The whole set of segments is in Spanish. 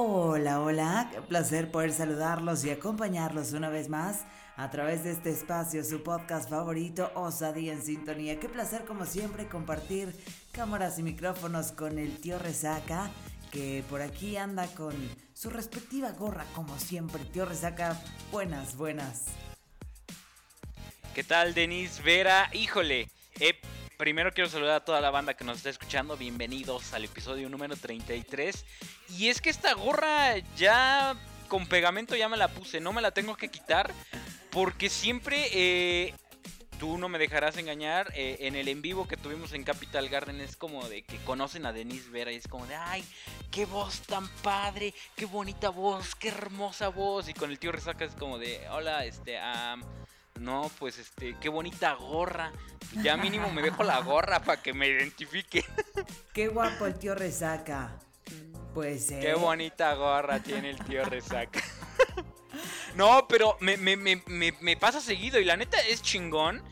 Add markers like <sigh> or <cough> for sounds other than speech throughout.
Hola, hola, qué placer poder saludarlos y acompañarlos una vez más a través de este espacio, su podcast favorito, Osadía en Sintonía. Qué placer como siempre compartir cámaras y micrófonos con el tío Resaca, que por aquí anda con su respectiva gorra como siempre. Tío Resaca, buenas, buenas. ¿Qué tal, Denise Vera? Híjole, eh, primero quiero saludar a toda la banda que nos está escuchando. Bienvenidos al episodio número 33. Y es que esta gorra ya con pegamento ya me la puse, no me la tengo que quitar. Porque siempre, eh, tú no me dejarás engañar, eh, en el en vivo que tuvimos en Capital Garden es como de que conocen a Denise Vera y es como de, ay, qué voz tan padre, qué bonita voz, qué hermosa voz. Y con el tío Resaca es como de, hola, este, no, pues este, qué bonita gorra. Ya mínimo me dejo la gorra <laughs> para que me identifique. Qué guapo el tío Resaca. Pues Qué bonita gorra tiene el tío Resaca. <laughs> no, pero me, me, me, me, pasa seguido y la neta es chingón.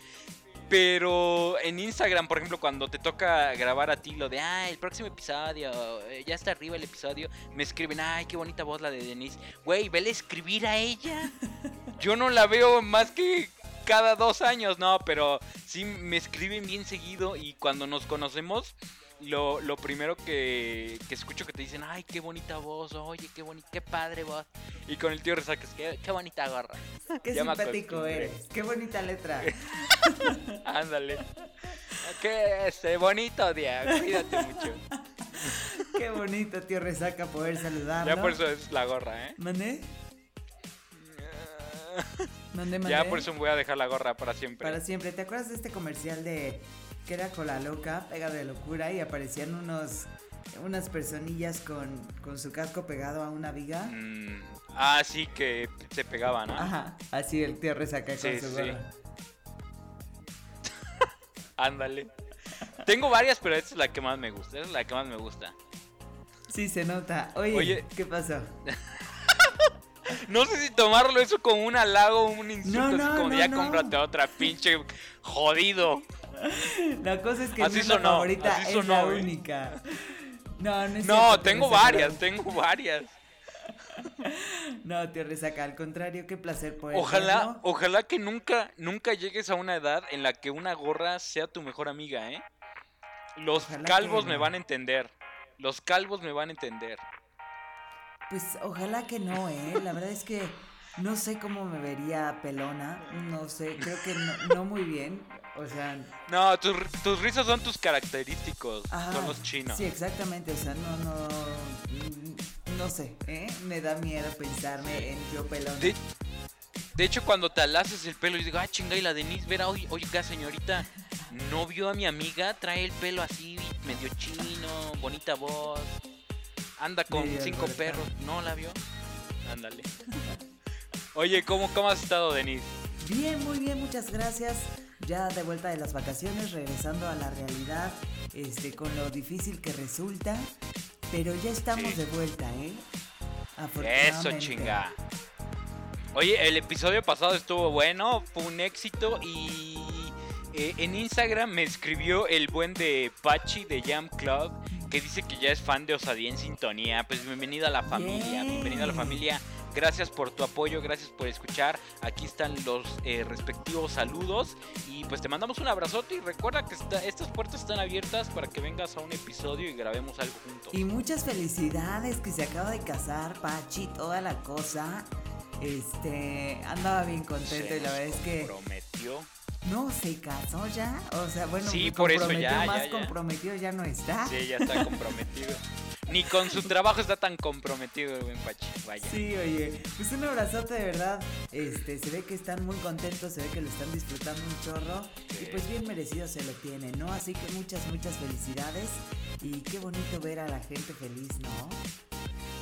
Pero en Instagram, por ejemplo, cuando te toca grabar a ti lo de, ah, el próximo episodio, eh, ya está arriba el episodio, me escriben, ay, qué bonita voz la de Denise. Güey, vele escribir a ella. <laughs> Yo no la veo más que cada dos años, no, pero sí me escriben bien seguido y cuando nos conocemos, lo, lo primero que, que, escucho que te dicen, ay, qué bonita voz, oye, qué bonita, qué padre voz. Y con el tío Resaques, qué, qué bonita gorra. <laughs> Qué simpático eres, qué bonita letra. <laughs> Ándale. Qué este, bonito día, cuídate mucho. <laughs> Qué bonito, tío Resaca, poder saludarlo. Ya por eso es la gorra, ¿eh? ¿Mané? Ya por eso me voy a dejar la gorra para siempre. Para siempre. ¿Te acuerdas de este comercial de que era con la loca, pega de locura y aparecían unos unas personillas con, con su casco pegado a una viga? Mm, ah, sí, que se pegaban, ¿no? Ajá, así el tío resaca con su gorra. <laughs> Ándale. Tengo varias, pero esta es la que más me gusta. es la que más me gusta. Sí, se nota. Oye, ¿qué pasó? <laughs> No sé si tomarlo eso como un halago o un insulto. así como ya cómprate otra, pinche jodido. La cosa es que así mi favorita es la única. No, no es No, tengo varias, tengo varias. <laughs> No, te resaca, al contrario, qué placer poder Ojalá, ojalá que nunca, nunca llegues a una edad en la que una gorra sea tu mejor amiga, ¿eh? Los calvos me van a entender. Los calvos me van a entender. Pues ojalá que no, ¿eh? La verdad es que no sé cómo me vería pelona. No sé, creo que no, muy bien. O sea. No, tus, tus rizos son tus característicos. son los chinos. Sí, exactamente. O sea, no, no. No sé, ¿eh? Me da miedo pensarme en yo pelona. De, hecho, cuando te alaces el pelo, y digo, ah, chinga, y la Denise, verá, oye, oiga, señorita, ¿no vio a mi amiga? Trae el pelo así, medio chino, bonita voz. Anda con cinco perros. ¿No la vio? Ándale. <laughs> Oye, ¿cómo, ¿cómo has estado, Denise? Bien, muy bien, muchas gracias. Ya de vuelta de las vacaciones, regresando a la realidad, este, con lo difícil que resulta. Pero ya estamos de vuelta, ¿eh? Eso, chinga. Oye, el episodio pasado estuvo bueno, fue un éxito y eh, en Instagram me escribió el buen de Pachi de Jam Club que dice que ya es fan de Osadía en Sintonía. Pues bienvenida a la familia, bienvenida a la familia. Gracias por tu apoyo, gracias por escuchar. Aquí están los eh, respectivos saludos. Y pues te mandamos un abrazote y recuerda que estas puertas están abiertas para que vengas a un episodio y grabemos algo juntos. Y muchas felicidades que se acaba de casar, Pachi, toda la cosa. Este, andaba bien contento y la verdad es que... No, se casó ya. O sea, bueno, sí, por eso ya, más comprometido ya no está. Sí, ya está comprometido. Ni con su trabajo está tan comprometido buen Pachi. Vaya. Sí, oye, pues un abrazote de verdad. Este, se ve que están muy contentos, se ve que lo están disfrutando un chorro. Y pues bien merecido se lo tiene, ¿no? Así que muchas, muchas felicidades. Y qué bonito ver a la gente feliz, ¿no?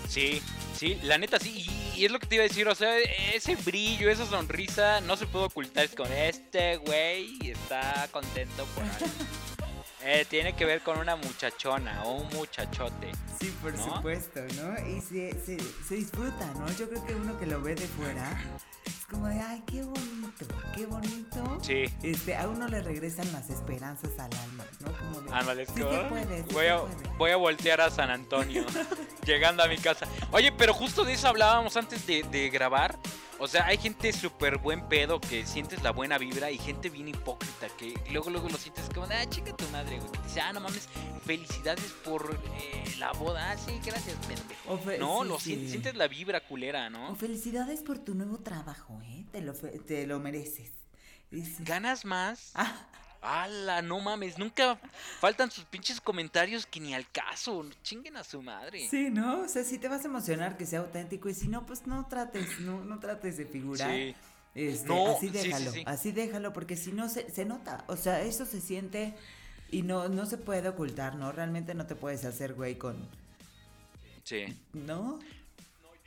Sí, sí, la neta sí. Y, es lo que te iba a decir, o sea, ese brillo, esa sonrisa no se puede ocultar. Es con este güey está contento por algo. <laughs> Eh, tiene que ver con una muchachona o un muchachote. Sí, por supuesto, ¿no? Y se, se, se, disfruta, ¿no? Yo creo que uno que lo ve de fuera como de, ay, qué bonito, qué bonito. Sí. Este, a uno le regresan las esperanzas al alma, ¿no? Como de, Ándale, es sí voy, a, voy a voltear a San Antonio <laughs> llegando a mi casa. Oye, pero justo de eso hablábamos antes de, de grabar. O sea, hay gente súper buen pedo que sientes la buena vibra y gente bien hipócrita que luego luego lo sientes como, ah, chica tu madre, güey. Que dice, ah, no mames, felicidades por eh, la boda. Ah, sí, gracias, pendejo. Fe- No, sí, lo sí. sien- sientes la vibra culera, O ¿no? felicidades por tu nuevo trabajo, ¿eh? Te lo, fe- te lo mereces. ¿Ganas más? ah, ¡Hala! No mames, nunca faltan sus pinches comentarios que ni al caso. Chinguen a su madre. sí, ¿no? O sea, si te vas a emocionar que sea auténtico y si no, pues no trates, no, no trates de figurar. Sí. Este, No, así sí, sí, déjalo, sí. así déjalo, porque si no se, se nota, o sea, eso se siente y no, no se puede ocultar, ¿no? Realmente no te puedes hacer güey con, Sí. ¿no?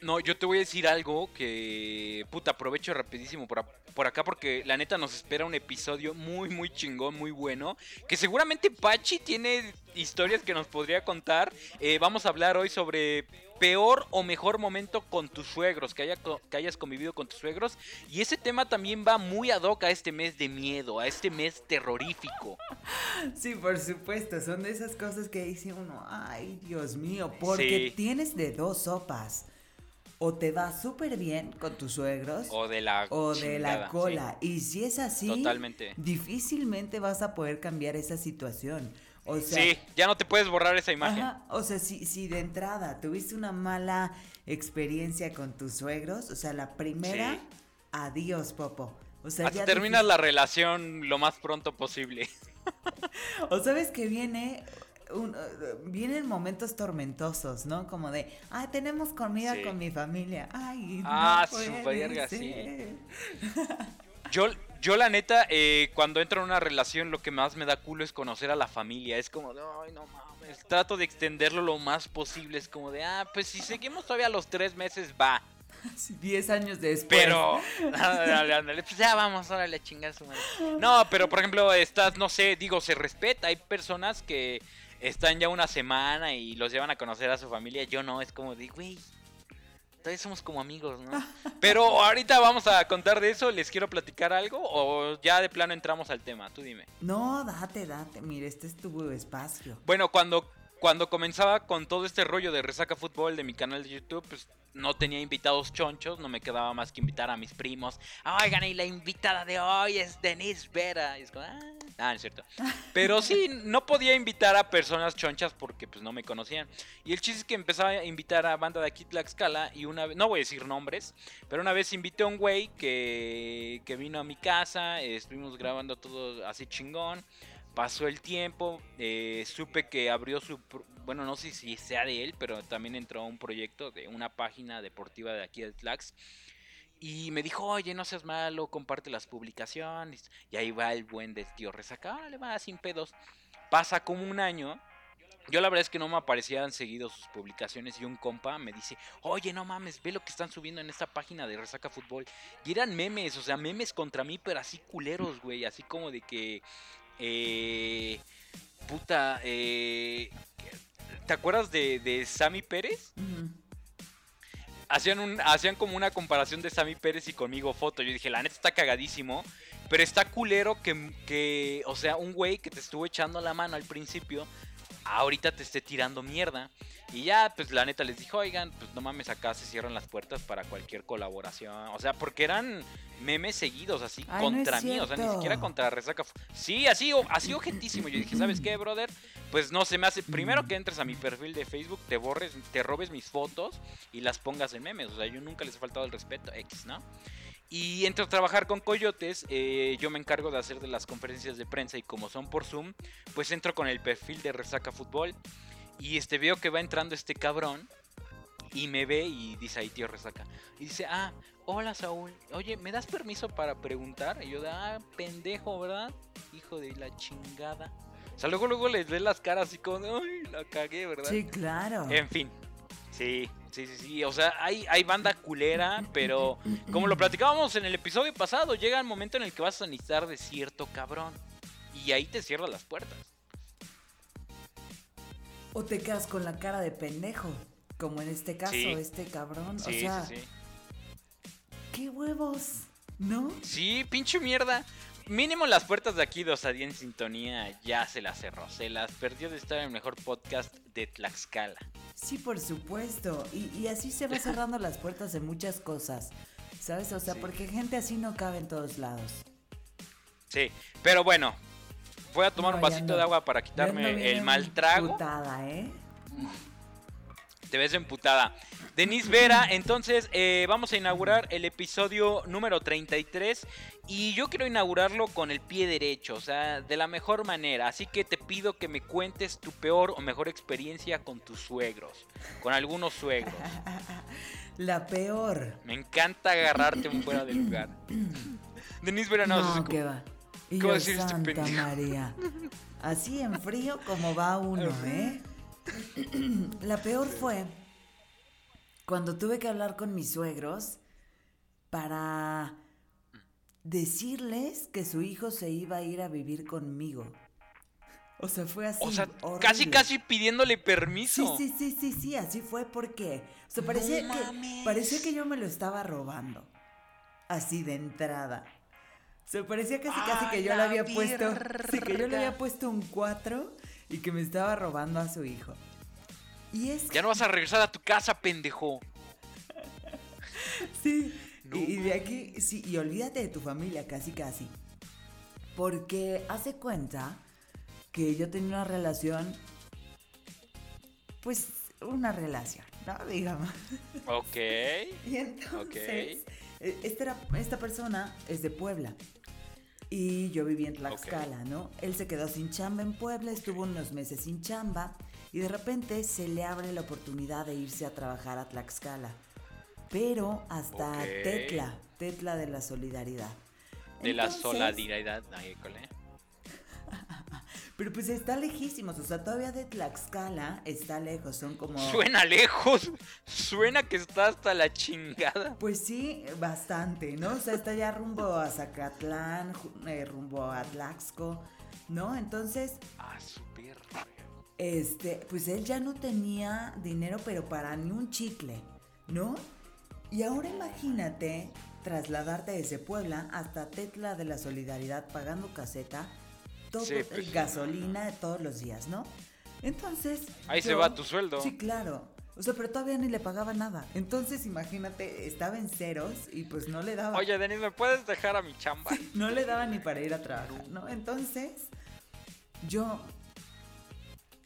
No, yo te voy a decir algo que. Puta, aprovecho rapidísimo por, a- por acá porque la neta nos espera un episodio muy, muy chingón, muy bueno. Que seguramente Pachi tiene historias que nos podría contar. Eh, vamos a hablar hoy sobre peor o mejor momento con tus suegros, que, haya, que hayas convivido con tus suegros. Y ese tema también va muy ad hoc a este mes de miedo, a este mes terrorífico. <laughs> Sí, por supuesto, son de esas cosas que dice uno, ay, Dios mío, porque Sí. tienes de dos sopas. O te va súper bien con tus suegros O de la. o de la cola. Y si es así, Totalmente. difícilmente vas a poder cambiar esa situación. O sea, Sí, ya no te puedes borrar esa imagen. Ajá, o sea, si, si de entrada tuviste una mala experiencia con tus suegros, o sea, la primera, Sí. adiós, Popo. O sea, Hasta ya terminas la relación lo más pronto posible. <laughs> O sabes que viene, un- uh, vienen momentos tormentosos, ¿no? Como de, ah, tenemos comida Sí. con mi familia. Ay, Ah, no su verga, sí. <laughs> Yo, yo la neta, eh, cuando entro en una relación, lo que más me da culo es conocer a la familia. Es como de, ay, no mames. Trato de extenderlo lo más posible. Es como de, ah, pues si seguimos todavía los tres meses, va. <laughs> Sí, Diez años después. Pero, <laughs> ándale, ándale, pues ya vamos, órale, madre. No, pero por ejemplo, estás, no sé, digo, se respeta. Hay personas que están ya una semana y los llevan a conocer a su familia. Yo no, es como de, güey, todavía somos como amigos, ¿no? <laughs> Pero ahorita vamos a contar de eso. ¿Les quiero platicar algo o ya de plano entramos al tema? Tú dime. No, date, date. Mira, este es tu espacio. Bueno, cuando, cuando comenzaba con todo este rollo de Resaca Fútbol de mi canal de YouTube, pues no tenía invitados chonchos, no me quedaba más que invitar a mis primos. Oigan, y la invitada de hoy es Denise Vera. Y es como, ah, no es cierto. <laughs> Pero sí, no podía invitar a personas chonchas porque pues no me conocían. Y el chiste es que empezaba a invitar a banda de aquí Tlaxcala y una vez, no voy a decir nombres, pero una vez invité a un güey que, que vino a mi casa, estuvimos grabando todo así chingón. Pasó el tiempo, eh, supe que abrió su... Bueno, no sé si sea de él, pero también entró a un proyecto de una página deportiva de aquí de Tlax. Y me dijo, oye, no seas malo, comparte las publicaciones. Y ahí va el buen del tío Resaca, le va sin pedos. Pasa como un año. Yo la verdad es que no me aparecían seguido sus publicaciones y un compa me dice, oye, no mames, ve lo que están subiendo en esta página de Resaca Fútbol. Y eran memes, o sea, memes contra mí, pero así culeros, güey. Así como de que... Eh, puta, eh, ¿te acuerdas de, de Sammy Pérez? Hacían, un, hacían como una comparación de Sammy Pérez y conmigo foto. Yo dije, la neta está cagadísimo. Pero está culero que, que, o sea, un güey que te estuvo echando la mano al principio, ahorita te esté tirando mierda. Y ya, pues la neta les dijo, oigan, pues no mames, acá se cierran las puertas para cualquier colaboración. O sea, porque eran memes seguidos así Ay, no es contra mí, o sea, ni siquiera contra Resaca. Sí, así, así ojentísimo. Yo dije, ¿sabes qué, brother? Pues no se me hace. Primero que entres a mi perfil de Facebook, te borres, te robes mis fotos y las pongas en memes. O sea, yo nunca les he faltado el respeto, X, ¿no? Y entro a trabajar con Coyotes, eh, yo me encargo de hacer de las conferencias de prensa y como son por Zoom, pues entro con el perfil de Resaca Fútbol y este veo que va entrando este cabrón y me ve y dice ahí tío Resaca. Y dice, ah, hola Saúl, oye, ¿me das permiso para preguntar? Y yo de, ah, pendejo, ¿verdad? Hijo de la chingada. O sea, luego, luego les ve las caras así como, ay, la cagué, ¿verdad? Sí, claro. En fin. Sí, sí, sí, sí. O sea, hay, hay banda culera, pero como lo platicábamos en el episodio pasado, llega el momento en el que vas a necesitar de cierto cabrón. Y ahí te cierran las puertas. O te quedas con la cara de pendejo. Como en este caso, Sí. este cabrón. Sí, o sea, sí, sí. ¿qué huevos? ¿No? Sí, pinche mierda. Mínimo las puertas de aquí de Osadía en Sintonía ya se las cerró. Se las perdió de estar en el mejor podcast de Tlaxcala. Sí, por supuesto. Y, y así se va cerrando las puertas de muchas cosas. ¿Sabes? O sea, Sí. porque gente así no cabe en todos lados. Sí, pero bueno. Voy a tomar No, un vasito no. de agua para quitarme el mal trago. ¿eh? Te ves emputada. Denise Vera, entonces eh, vamos a inaugurar el episodio número 33 y yo quiero inaugurarlo con el pie derecho, o sea, de la mejor manera. Así que te pido que me cuentes tu peor o mejor experiencia con tus suegros, con algunos suegros. <laughs> La peor. Me encanta agarrarte un fuera de lugar. <clears throat> Denise Vera, no, No, ¿qué va? Y ¿qué va a yo, decir este Santa pendejo? María. <laughs> Así en frío como va uno, ¿eh? La peor fue cuando tuve que hablar con mis suegros para decirles que su hijo se iba a ir a vivir conmigo. O sea, fue así. o sea, horrible. casi casi pidiéndole Sí, permiso. sí, sí, sí, sí, así fue porque. O sea, parecía, No que, parecía que yo me lo estaba robando. Así de entrada. O sea, parecía casi casi ¡A que yo le había puesto. Sí, que yo le había puesto un 4 y que me estaba robando a su hijo. Y es Ya no vas a regresar a tu casa, pendejo. Sí. No y, y de aquí, sí, y olvídate de tu familia, casi casi. Porque hace cuenta que yo tenía una relación. Pues una relación, ¿no? Digamos. Ok. <laughs> Y entonces, eh, esta, era- esta persona es de Puebla. Y yo vivía en Tlaxcala, ¿no? Él se quedó sin chamba en Puebla, estuvo unos meses sin chamba y de repente se le abre la oportunidad de irse a trabajar a Tlaxcala. Pero hasta Ok. Tetla, Tetla de la Solidaridad. De la solidaridad. Cole. Pero pues está lejísimos, o sea, todavía de Tlaxcala está lejos, son como... Suena lejos. <laughs> Suena que está hasta la chingada. Pues sí, bastante, ¿no? O sea, está ya rumbo a Zacatlán, eh, rumbo a Tlaxco, ¿no? Entonces, Ah, super. este, pues él ya no tenía dinero, pero para ni un chicle, ¿no? Y ahora imagínate trasladarte desde Puebla hasta Tetla de la Solidaridad pagando caseta, todo, Sí, pues gasolina todos los días, ¿no? Entonces. Ahí se va tu sueldo. Sí, claro. O sea, pero todavía ni le pagaba nada. Entonces, imagínate, estaba en ceros y pues no le daba. Oye, Denis, ¿me puedes dejar a mi chamba? No le daba ni para ir a trabajar, ¿no? Entonces, yo,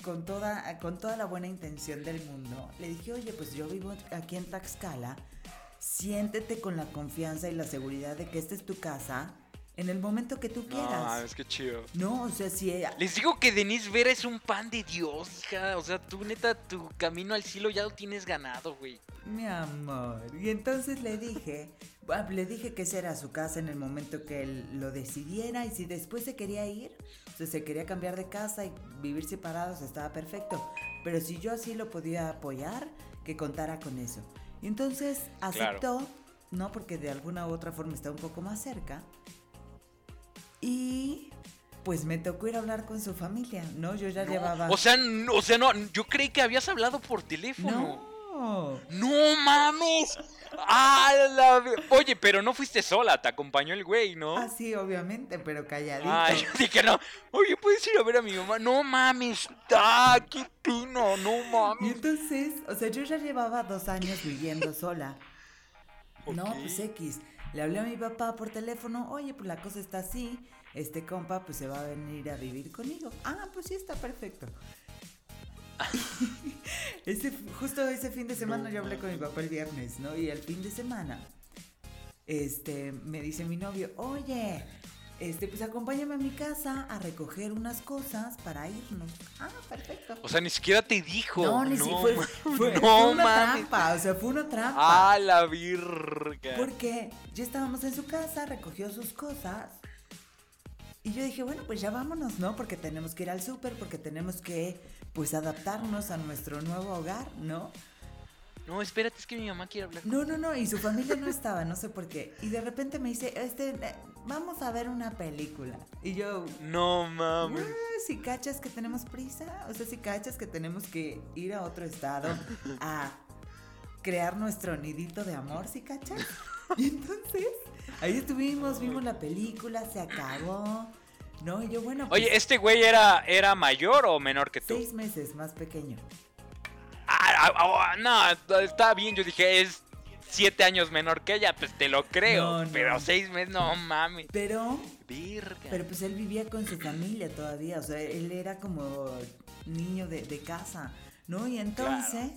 con toda, con toda la buena intención del mundo, le dije, oye, pues yo vivo aquí en Tlaxcala, siéntete con la confianza y la seguridad de que esta es tu casa en el momento que tú No, quieras. es que chido. No, o sea, si ella... Les digo que Denise Vera es un pan de Dios, hija. O sea, tú neta, tu camino al cielo ya lo tienes ganado, güey. Mi amor. Y entonces le dije, bueno, le dije que esa era su casa en el momento que él lo decidiera y si después se quería ir, o sea, se quería cambiar de casa y vivir separados, estaba perfecto. Pero si yo así lo podía apoyar, que contara con eso. Y entonces aceptó, ¿no? Porque de alguna u otra forma está un poco más cerca. Y pues me tocó ir a hablar con su familia, ¿no? Yo ya No, llevaba... O sea, no, o sea, no, yo creí que habías hablado por teléfono. no. No mames. Ah, la Oye, pero no fuiste sola, te acompañó el güey, ¿no? Ah, sí, obviamente, pero calladito. Ay, yo dije no. Oye, ¿puedes ir a ver a mi mamá? No mames. Ah, qué pino, no Y mames. entonces, o sea, yo ya llevaba dos años viviendo sola. No, Ok. pues X. Le hablé a mi papá por teléfono, oye, pues la cosa está así. Este compa, pues se va a venir a vivir conmigo. Ah, pues sí, está perfecto. <laughs> ese, justo ese fin de semana yo hablé con mi papá el viernes, ¿no? Y el fin de semana, este, me dice mi novio, oye, este, pues acompáñame a mi casa a recoger unas cosas para irnos. Ah, perfecto. O sea, ni siquiera te dijo. No, ni si fue, ma- <laughs> fue, no fue una mames. trampa, o sea, fue una trampa. Ah, la virga. Porque ya estábamos en su casa, recogió sus cosas. Y yo dije, bueno, pues ya vámonos, ¿no? Porque tenemos que ir al súper, porque tenemos que, pues, adaptarnos a nuestro nuevo hogar, ¿no? No, espérate, es que mi mamá quiere hablar. No, no, no, y su <laughs> familia no estaba, no sé por qué. Y de repente me dice, este, eh, vamos a ver una película. Y yo, No mames. "Ah, si cachas que tenemos prisa, o sea, si cachas que tenemos que ir a otro estado <laughs> a crear nuestro nidito de amor, ¿sí cachas? <laughs> Y entonces, ahí estuvimos, vimos la película, se acabó. No, y yo, bueno. Oye, pues, ¿este güey era, era mayor o menor que tú? Seis meses más pequeño. Ah, ah, ah, no, está bien, yo dije, es siete años menor que ella, pues te lo creo. No, no. Pero seis meses, no mames. Pero, Virga. pero pues él vivía con su familia todavía, o sea, él era como niño de, de casa, ¿no? Y entonces,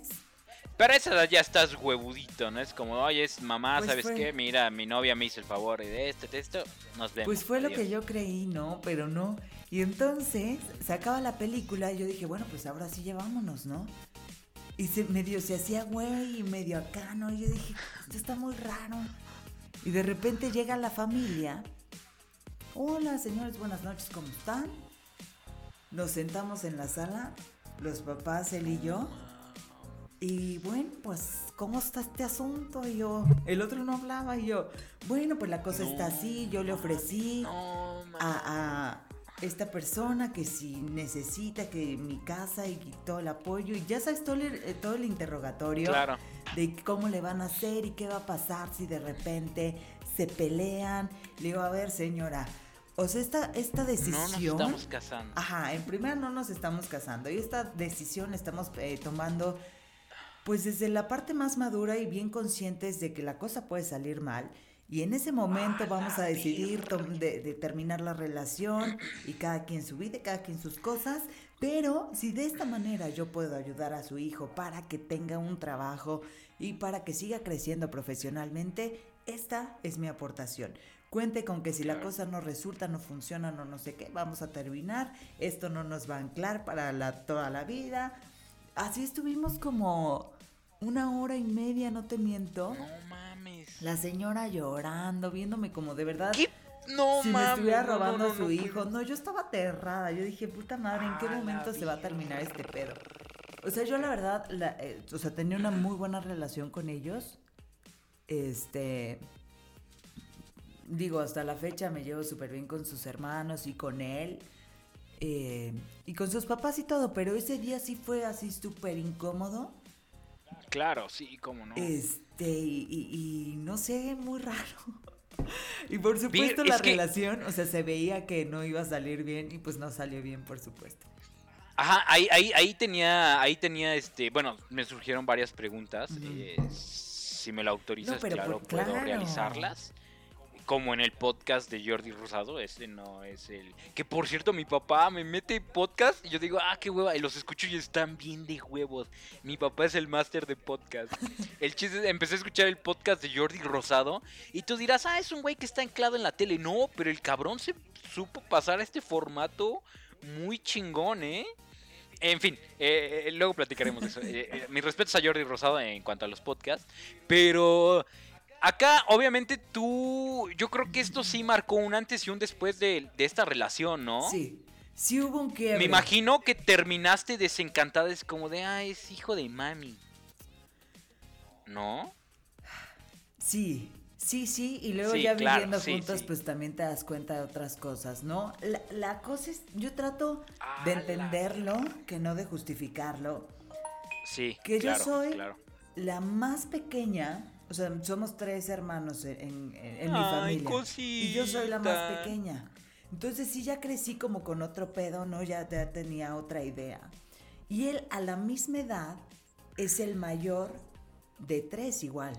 Pero a esa edad ya estás huevudito, ¿no? Es como, oye, es mamá, Pues ¿sabes fue- qué? Mira, mi novia me hizo el favor de esto, de esto, nos vemos. pues fue lo adiós". que yo creí, ¿no? Pero no. Y entonces, se acaba la película y yo dije, bueno, pues ahora sí llevámonos, ¿no? Y se, medio se hacía güey y medio acá, ¿no? Y yo dije, esto está muy raro. Y de repente llega la familia. Hola, señores, buenas noches, ¿cómo están? Nos sentamos en la sala, los papás, él y yo. Y bueno, pues, ¿cómo está este asunto? Y yo, el otro no hablaba y yo, bueno, pues la cosa está así, yo le ofrecí No, a esta persona que si necesita que mi casa y todo el apoyo y ya sabes todo el, eh, todo el interrogatorio Claro. de cómo le van a hacer y qué va a pasar si de repente se pelean. Le digo, a ver señora, o sea, esta, esta No nos decisión... estamos casando. Ajá, en primera no nos estamos casando y esta decisión estamos eh, tomando pues desde la parte más madura y bien conscientes de que la cosa puede salir mal y en ese momento vamos a decidir de terminar la relación y cada quien su vida, cada quien sus cosas, pero si de esta manera yo puedo ayudar a su hijo para que tenga un trabajo y para que siga creciendo profesionalmente, esta es mi aportación. Cuente con que si la cosa no resulta, no funciona, no no sé qué, vamos a terminar. Esto no nos va a anclar para la, toda la vida. Así estuvimos como una hora y media, no te miento. No mames. La señora llorando, viéndome como de verdad. ¿Qué? No si me mames. estuviera no, no, robando no, a su hijo. No, yo estaba aterrada. Yo dije, puta madre, ¿en qué Ah, momento se va a terminar este pedo? O sea, yo la verdad, la- eh, o sea, tenía una muy buena relación con ellos. Este. Digo, hasta la fecha me llevo súper bien con sus hermanos y con él. eh, y con sus papás y todo, pero ese día sí fue así súper incómodo. Claro, sí, cómo no. Este, y, y- y no sé, muy raro. <laughs> Y por supuesto es la que- relación, o sea, se veía que no iba a salir bien y pues no salió bien, por supuesto. Ajá, ahí, ahí, ahí tenía, ahí tenía, este, bueno, me surgieron varias preguntas. Eh, si me lo autorizas, No, claro, por- puedo realizarlas. Como en el podcast de Jordi Rosado, este no es el... Que por cierto, mi papá me mete podcast y yo digo, ah, qué hueva, y los escucho y están bien de huevos. Mi papá es el máster de podcast. <laughs> El chiste es, empecé a escuchar el podcast de Jordi Rosado y tú dirás, ah, es un güey que está anclado en la tele. No, pero el cabrón se supo pasar a este formato muy chingón, ¿eh? En fin, eh, eh, luego platicaremos de eso. Eh, eh, mis respetos a Jordi Rosado en cuanto a los podcasts. Pero acá, obviamente, tú. Yo creo que esto sí marcó un antes y un después de, de esta relación, ¿no? Sí, sí hubo un quiebre. Me imagino que terminaste desencantada. Es como de, ah, es hijo de mami. ¿No? Sí, sí, sí, y luego Sí, ya claro, viviendo sí, juntos, sí. pues también te das cuenta de otras cosas, ¿no? La, la cosa es, yo trato Ah, de la entenderlo, que no de justificarlo. Sí. Que yo soy Claro. la más pequeña, o sea, somos tres hermanos en, en- en mi Ay, familia. Y yo soy la más pequeña. Entonces sí ya crecí como con otro pedo, ¿no? Ya, ya tenía otra idea. Y él a la misma edad es el mayor de tres igual.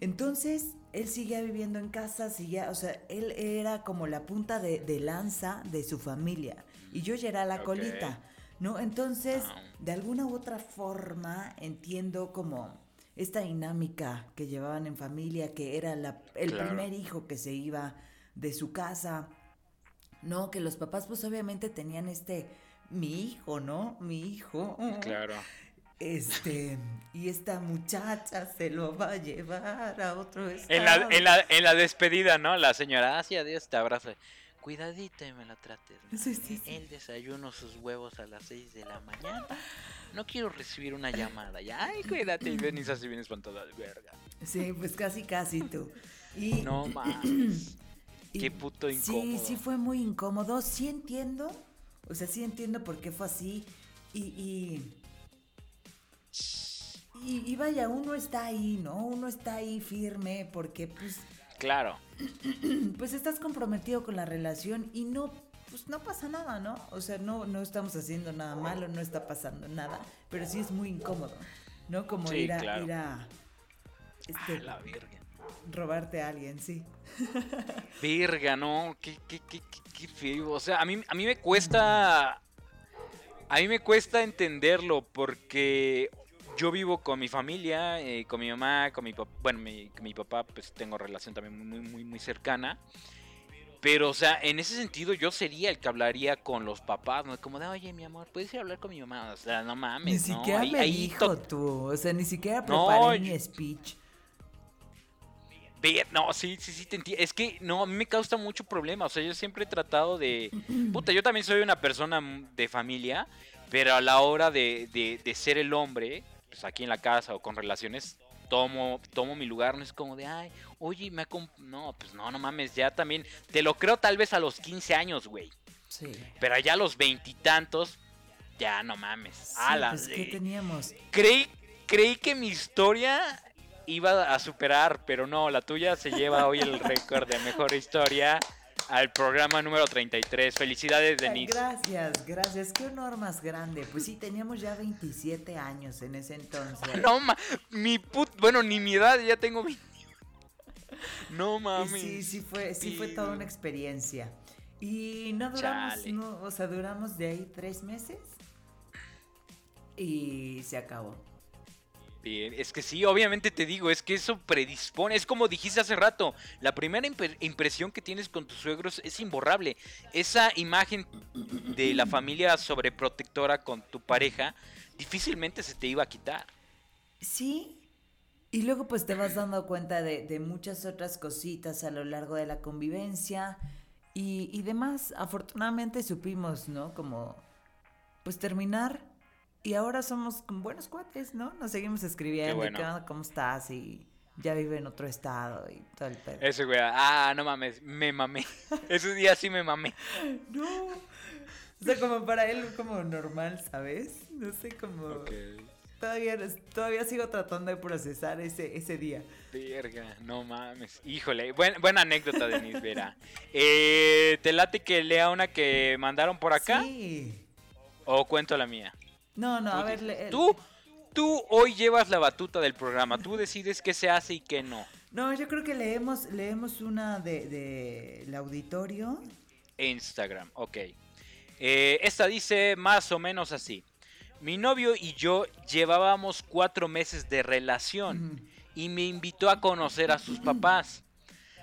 Entonces, él seguía viviendo en casa, seguía, o sea, él era como la punta de, de lanza de su familia. Y yo ya era la colita, ¿no? Entonces, Ah. de alguna u otra forma, entiendo como esta dinámica que llevaban en familia, que era la- el Claro. primer hijo que se iba de su casa, ¿no? Que los papás pues obviamente tenían este, mi hijo, ¿no? Mi hijo. Claro. <laughs> Este, y esta muchacha se lo va a llevar a otro estado. En la, en, la, en la despedida, ¿no? La señora, hacia Dios, te abraza. Cuidadito y me la trates. Sí, mami. sí, sí. El desayuno sus huevos a las 6 de la mañana. No quiero recibir una llamada. Ya, ay, cuídate. Y Denise así bien espantada de verga. Sí, pues casi, casi tú. Y, No mames. <clears throat> y- Qué puto Sí, incómodo. sí fue muy incómodo. Sí entiendo. O sea, sí entiendo por qué fue así. Y, y, Y, y vaya, uno está ahí, ¿no? Uno está ahí firme porque pues Claro. <clears throat> pues estás comprometido con la relación y no pues no pasa nada, ¿no? O sea, no, no estamos haciendo nada malo, no está pasando nada, pero sí es muy incómodo, ¿no? Como Sí, ir a, claro. ir a este, Ah, la verga. robarte a alguien, sí. <laughs> Verga, no, qué, qué, qué, qué, qué feo. O sea, a mí, a mí me cuesta. A mí me cuesta entenderlo porque yo vivo con mi familia, eh, con mi mamá, con mi papá. Bueno, mi, mi papá, pues tengo relación también muy, muy, muy cercana. Pero, o sea, en ese sentido, yo sería el que hablaría con los papás, ¿no? Como de, oye, mi amor, ¿puedes ir a hablar con mi mamá? O sea, no mames, Ni ¿no? siquiera Ahí- me ahí dijo tú, o sea, ni siquiera No, preparé mi speech. No, sí, sí, sí, te entiendo. Es que no, a mí me causa mucho problema. O sea, yo siempre he tratado de. <clears throat> Puta, yo también soy una persona de familia, pero a la hora de, de- de ser el hombre, pues aquí en la casa o con relaciones, tomo, tomo mi lugar. No es como de, ay, oye, me acom-". No, pues no, no mames, ya también. Te lo creo tal vez a los 15 años, güey. Sí. Pero allá a los veintitantos, ya no mames. Sí, Ala, pues, ¿qué teníamos? creí, creí que mi historia iba a superar, pero no, la tuya se lleva hoy el <laughs> récord de mejor historia al programa número 33. Felicidades, Denise. gracias, gracias. Qué honor más grande. Pues sí, teníamos ya 27 años en ese entonces. <laughs> No, ma, mi put, bueno, ni mi edad, ya tengo 20. <laughs> No Y mames. sí, sí fue, sí fue toda una experiencia. Y no duramos, no, o sea, duramos de ahí tres meses y se acabó. Es que sí, obviamente te digo, es que eso predispone, es como dijiste hace rato, la primera impresión que tienes con tus suegros es imborrable. Esa imagen de la familia sobreprotectora con tu pareja difícilmente se te iba a quitar. Sí. Y luego pues te vas dando cuenta de, de muchas otras cositas a lo largo de la convivencia y, y demás. Afortunadamente supimos, ¿no? Como pues terminar y ahora somos buenos cuates, ¿no? Nos seguimos escribiendo, Qué bueno. ¿qué onda? ¿cómo estás? Y ya vive en otro estado y todo el pedo. Ese güey, ah, no mames, me mamé. <laughs> Ese día sí me mamé. No. O sea, como para él como normal, ¿sabes? No sé, como... Todavía, todavía sigo tratando de procesar ese, ese día. Verga, no mames. Híjole, buen- buena anécdota, Denise Vera. Eh, ¿Te late que lea una que mandaron por acá? Sí. ¿O cuento la mía? No, no, a ver... le- Tú, tú hoy llevas la batuta del programa. Tú decides qué se hace y qué no. No, yo creo que leemos, leemos una de, de auditorio. Instagram, ok. Eh, esta dice más o menos así. Mi novio y yo llevábamos cuatro meses de relación y me invitó a conocer a sus papás.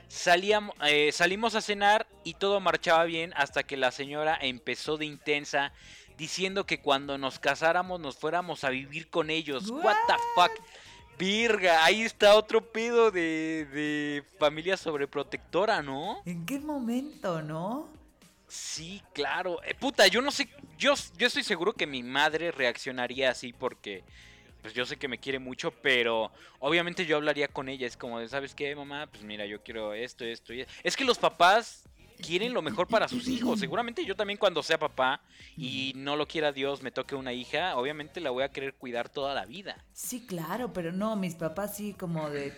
Salíamos, eh, salimos a cenar y todo marchaba bien hasta que la señora empezó de intensa diciendo que cuando nos casáramos nos fuéramos a vivir con ellos. What, the fuck? Virga, ahí está otro pedo de, de familia sobreprotectora, ¿no? ¿En qué momento, no? Sí, claro. Eh, puta, yo no sé, yo, yo estoy seguro que mi madre reaccionaría así porque, pues yo sé que me quiere mucho, pero obviamente yo hablaría con ella. Es como de, ¿sabes qué, mamá? Pues mira, yo quiero esto, esto y esto. Es que los papás quieren lo mejor para sus hijos. Seguramente yo también cuando sea papá y no lo quiera Dios, me toque una hija, obviamente la voy a querer cuidar toda la vida. Sí, claro, pero no, mis papás sí como de...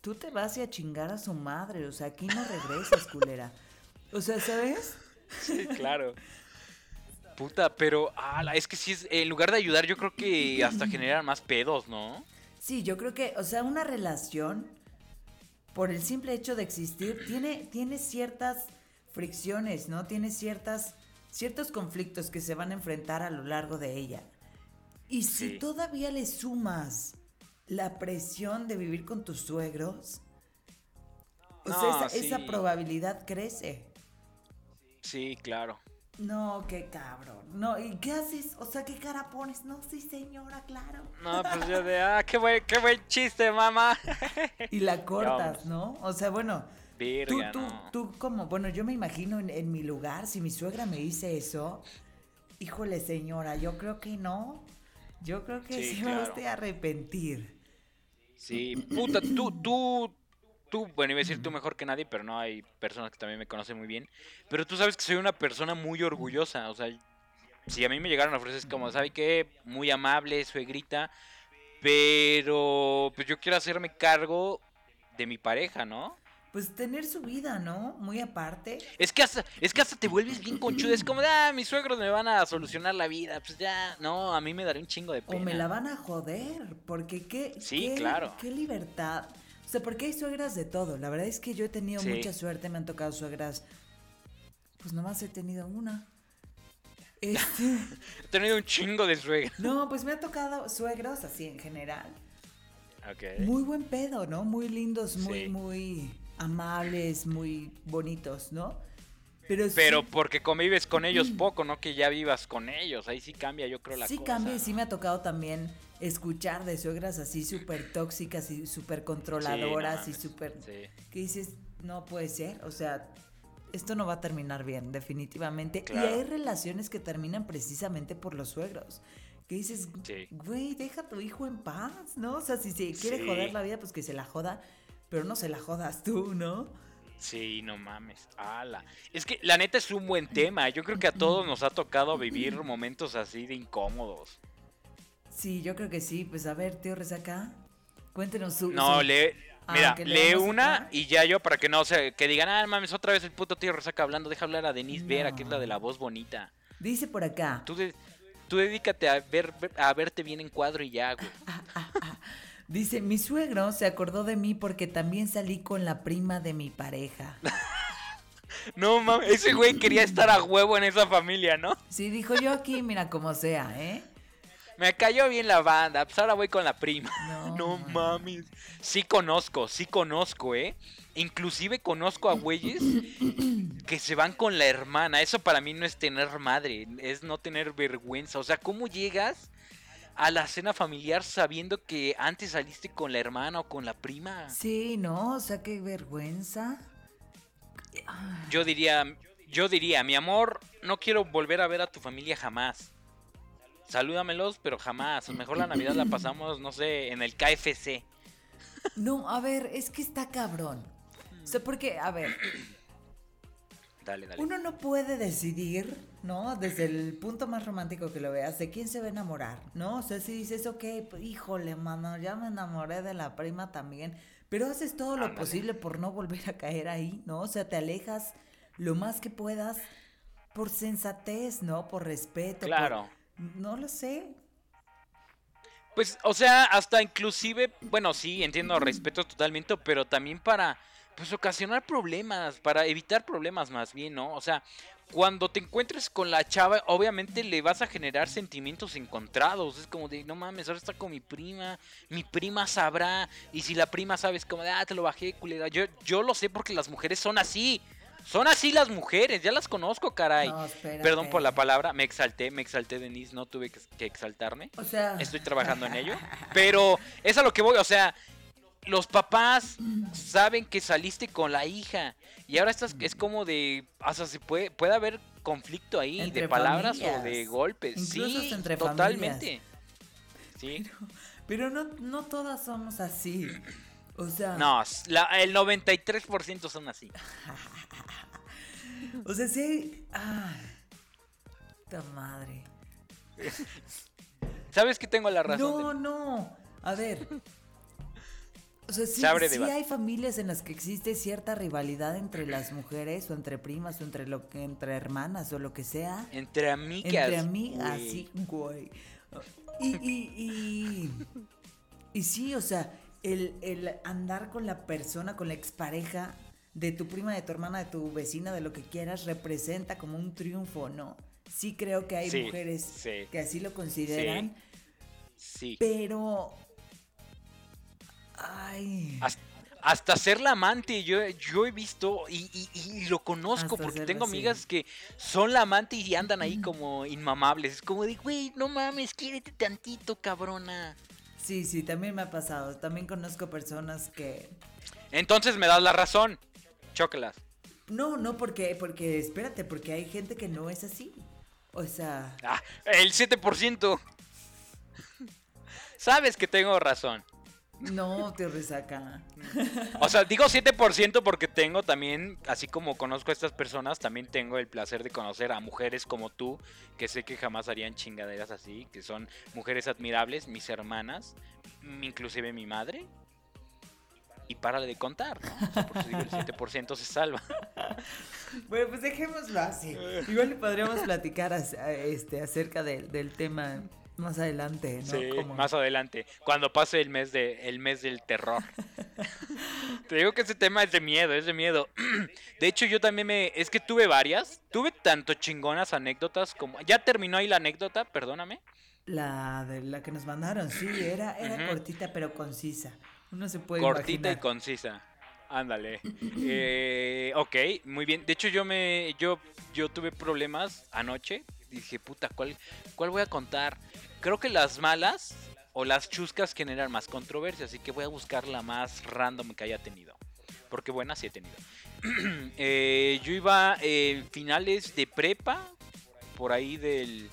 Tú te vas y a chingar a su madre, o sea, aquí no regresas, <laughs> culera. O sea, ¿sabes? Sí, claro. Puta, pero ala, es que sí es, en lugar de ayudar, yo creo que hasta generan más pedos, ¿no? Sí, yo creo que, o sea, una relación, por el simple hecho de existir, tiene, tiene ciertas fricciones, ¿no? Tiene ciertas, ciertos conflictos que se van a enfrentar a lo largo de ella. Y si Sí. todavía le sumas la presión de vivir con tus suegros, o sea, esa, probabilidad crece. Sí, claro. No, qué cabrón. No, ¿y qué haces? O sea, ¿qué cara pones? No, sí, señora, claro. No, pues yo <laughs> de, ah, qué buen, qué buen chiste, mamá. Y la <laughs> cortas, Vamos. ¿no? O sea, bueno, Verga, tú, no. tú como, bueno, yo me imagino en, en mi lugar, si mi suegra me dice eso, híjole, señora, yo creo que no. Yo creo que Sí, sí, va claro. usted a arrepentir. Sí, puta, tú, tú, tú, bueno, iba a decir tú mejor que nadie, pero no, hay personas que también me conocen muy bien. Pero tú sabes que soy una persona muy orgullosa, o sea, si a mí me llegaron a ofrecer es como, ¿sabe qué? Muy amable, suegrita, Pero pues yo quiero hacerme cargo de mi pareja, ¿no? Pues tener su vida, ¿no? Muy aparte. Es que hasta, es que hasta te vuelves bien conchudo. Es como, ah, mis suegros me van a solucionar la vida. Pues ya, no, a mí me daré un chingo de pena. O me la van a joder, porque qué, Sí, qué- claro. qué libertad. O sea, porque hay suegras de todo. La verdad es que yo he tenido Sí. mucha suerte, me han tocado suegras. Pues nomás he tenido una. Este, <laughs> He tenido un chingo de suegros. no, pues me ha tocado suegros así en general. Ok. Muy buen pedo, ¿no? Muy lindos, muy, Sí. muy amables, muy bonitos, ¿no? Pero, sí- Pero porque convives con ellos poco, no que ya vivas con ellos. Ahí sí cambia, yo creo, la sí cosa. cambia y sí me ha tocado también escuchar de suegras así súper tóxicas y súper controladoras Sí, y no súper... Sí. Que dices, no puede ser, o sea, esto no va a terminar bien, definitivamente. Claro. Y hay relaciones que terminan precisamente por los suegros. Que dices, Sí. güey, deja a tu hijo en paz, ¿no? O sea, si se quiere Sí. joder la vida, pues que se la joda, pero no se la jodas tú, ¿no? Sí, no mames. Ala. Es que la neta es un buen tema. Yo creo que a todos nos ha tocado vivir <clears throat> momentos así de incómodos. Sí, yo creo que sí. Pues a ver, tío Resaca, cuéntenos su... No, su- lee. Ah, Mira, lee una y ya yo para que no se que digan, ah, mames, otra vez el puto tío Resaca hablando. Deja hablar a Denise Vera, que es la de la voz bonita. Dice por acá. Tú, de- tú dedícate a ver a verte bien en cuadro y ya, güey. <laughs> Dice, mi suegro se acordó de mí porque también salí con la prima de mi pareja. <laughs> No mames, ese güey quería estar a huevo en esa familia, ¿no? Sí, dijo yo aquí, mira como sea, ¿eh? Me cayó bien la banda, pues ahora voy con la prima. No, <laughs> No mames. Sí conozco, sí conozco, ¿eh? Inclusive conozco a güeyes <coughs> que se van con la hermana. Eso para mí no es tener madre, es no tener vergüenza. O sea, ¿cómo llegas a la cena familiar sabiendo que antes saliste con la hermana o con la prima? Sí, ¿no? O sea, qué vergüenza. Yo diría, yo diría, mi amor, no quiero volver a ver a tu familia jamás. Salúdamelos, pero jamás. Mejor la Navidad la pasamos, no sé, en el KFC. No, a ver, es que está cabrón. O sea, porque, a ver, Dale, dale. uno no puede decidir, ¿no? Desde el punto más romántico que lo veas, de quién se va a enamorar, ¿no? O sea, si dices, ok, pues, híjole, mano, ya me enamoré de la prima también, pero haces todo lo posible por no volver a caer ahí, ¿no? O sea, te alejas lo más que puedas por sensatez, ¿no? Por respeto. por- Claro. No lo sé. Pues, o sea, hasta inclusive, bueno, sí, entiendo, respeto totalmente, pero también para, pues, ocasionar problemas, para evitar problemas más bien, ¿no? O sea, cuando te encuentres con la chava, obviamente le vas a generar sentimientos encontrados. Es como de, no mames, ahora está con mi prima, mi prima sabrá, y si la prima sabe, es como de, ah, te lo bajé, culera. Yo, yo lo sé porque las mujeres son así. Son así las mujeres, ya las conozco, caray. No. Perdón por la palabra, me exalté, me exalté, Denise, no tuve que, que exaltarme. O sea, Estoy trabajando en ello. <laughs> Pero es a lo que voy, o sea, los papás saben que saliste con la hija. Y ahora estás, es como de, o sea, se puede, puede haber conflicto ahí Entre de palabras familias. o de golpes. Incluso sí, entre totalmente. Sí. pero no, no todas somos así. O sea, No, la- el 93% son así. <laughs> o sea, sí puta madre. <laughs> ¿Sabes que tengo la razón? No, de- no. A ver. O sea, sí, Se sí hay familias en las que existe cierta rivalidad entre las mujeres o entre primas o entre lo que entre hermanas o lo que sea. Entre amigas. Entre amigas, güey. sí, güey. Y, y, y, y sí, o sea, el, el andar con la persona, con la expareja de tu prima, de tu hermana, de tu vecina, de lo que quieras, representa como un triunfo, ¿no? Sí creo que hay Sí, mujeres sí. que así lo consideran, Sí. pero... Ay... Hasta, hasta ser la amante, yo, yo he visto y, y- y lo conozco Hasta porque tengo amigas que son la amante y andan ahí como inmamables. Es como de, güey, no mames, quiérete tantito, cabrona. Sí, sí, también me ha pasado. También conozco personas que... Entonces me das la razón. Chócalas. No, no, porque, porque, espérate, porque hay gente que no es así. O sea, Ah, el 7%. <laughs> Sabes que tengo razón. No, te resaca. O sea, digo 7% porque tengo también, así como conozco a estas personas, también tengo el placer de conocer a mujeres como tú, que sé que jamás harían chingaderas así, que son mujeres admirables, mis hermanas, inclusive mi madre. Y párale de contar, ¿no? por eso digo, el 7% se salva. Bueno, pues dejémoslo así. Igual le podríamos platicar este, acerca del tema más adelante, ¿no? Sí, más adelante, cuando pase el mes de el mes del terror. <laughs> Te digo que ese tema es de miedo, es de miedo. <clears throat> De hecho, yo también me es que tuve varias, tuve tanto chingonas anécdotas como ya terminó ahí la anécdota, perdóname. La de la que nos mandaron, sí, era era cortita pero concisa. Uno se puede Cortita y concisa. Ándale. Eh, ok, muy bien. De hecho, yo me yo yo tuve problemas anoche. Dije, puta, ¿cuál, ¿cuál voy a contar? creo que las malas o las chuscas generan más controversia, así que voy a buscar la más random que haya tenido. Porque buenas sí he tenido. <clears throat> Eh, yo iba en finales de prepa, por ahí del...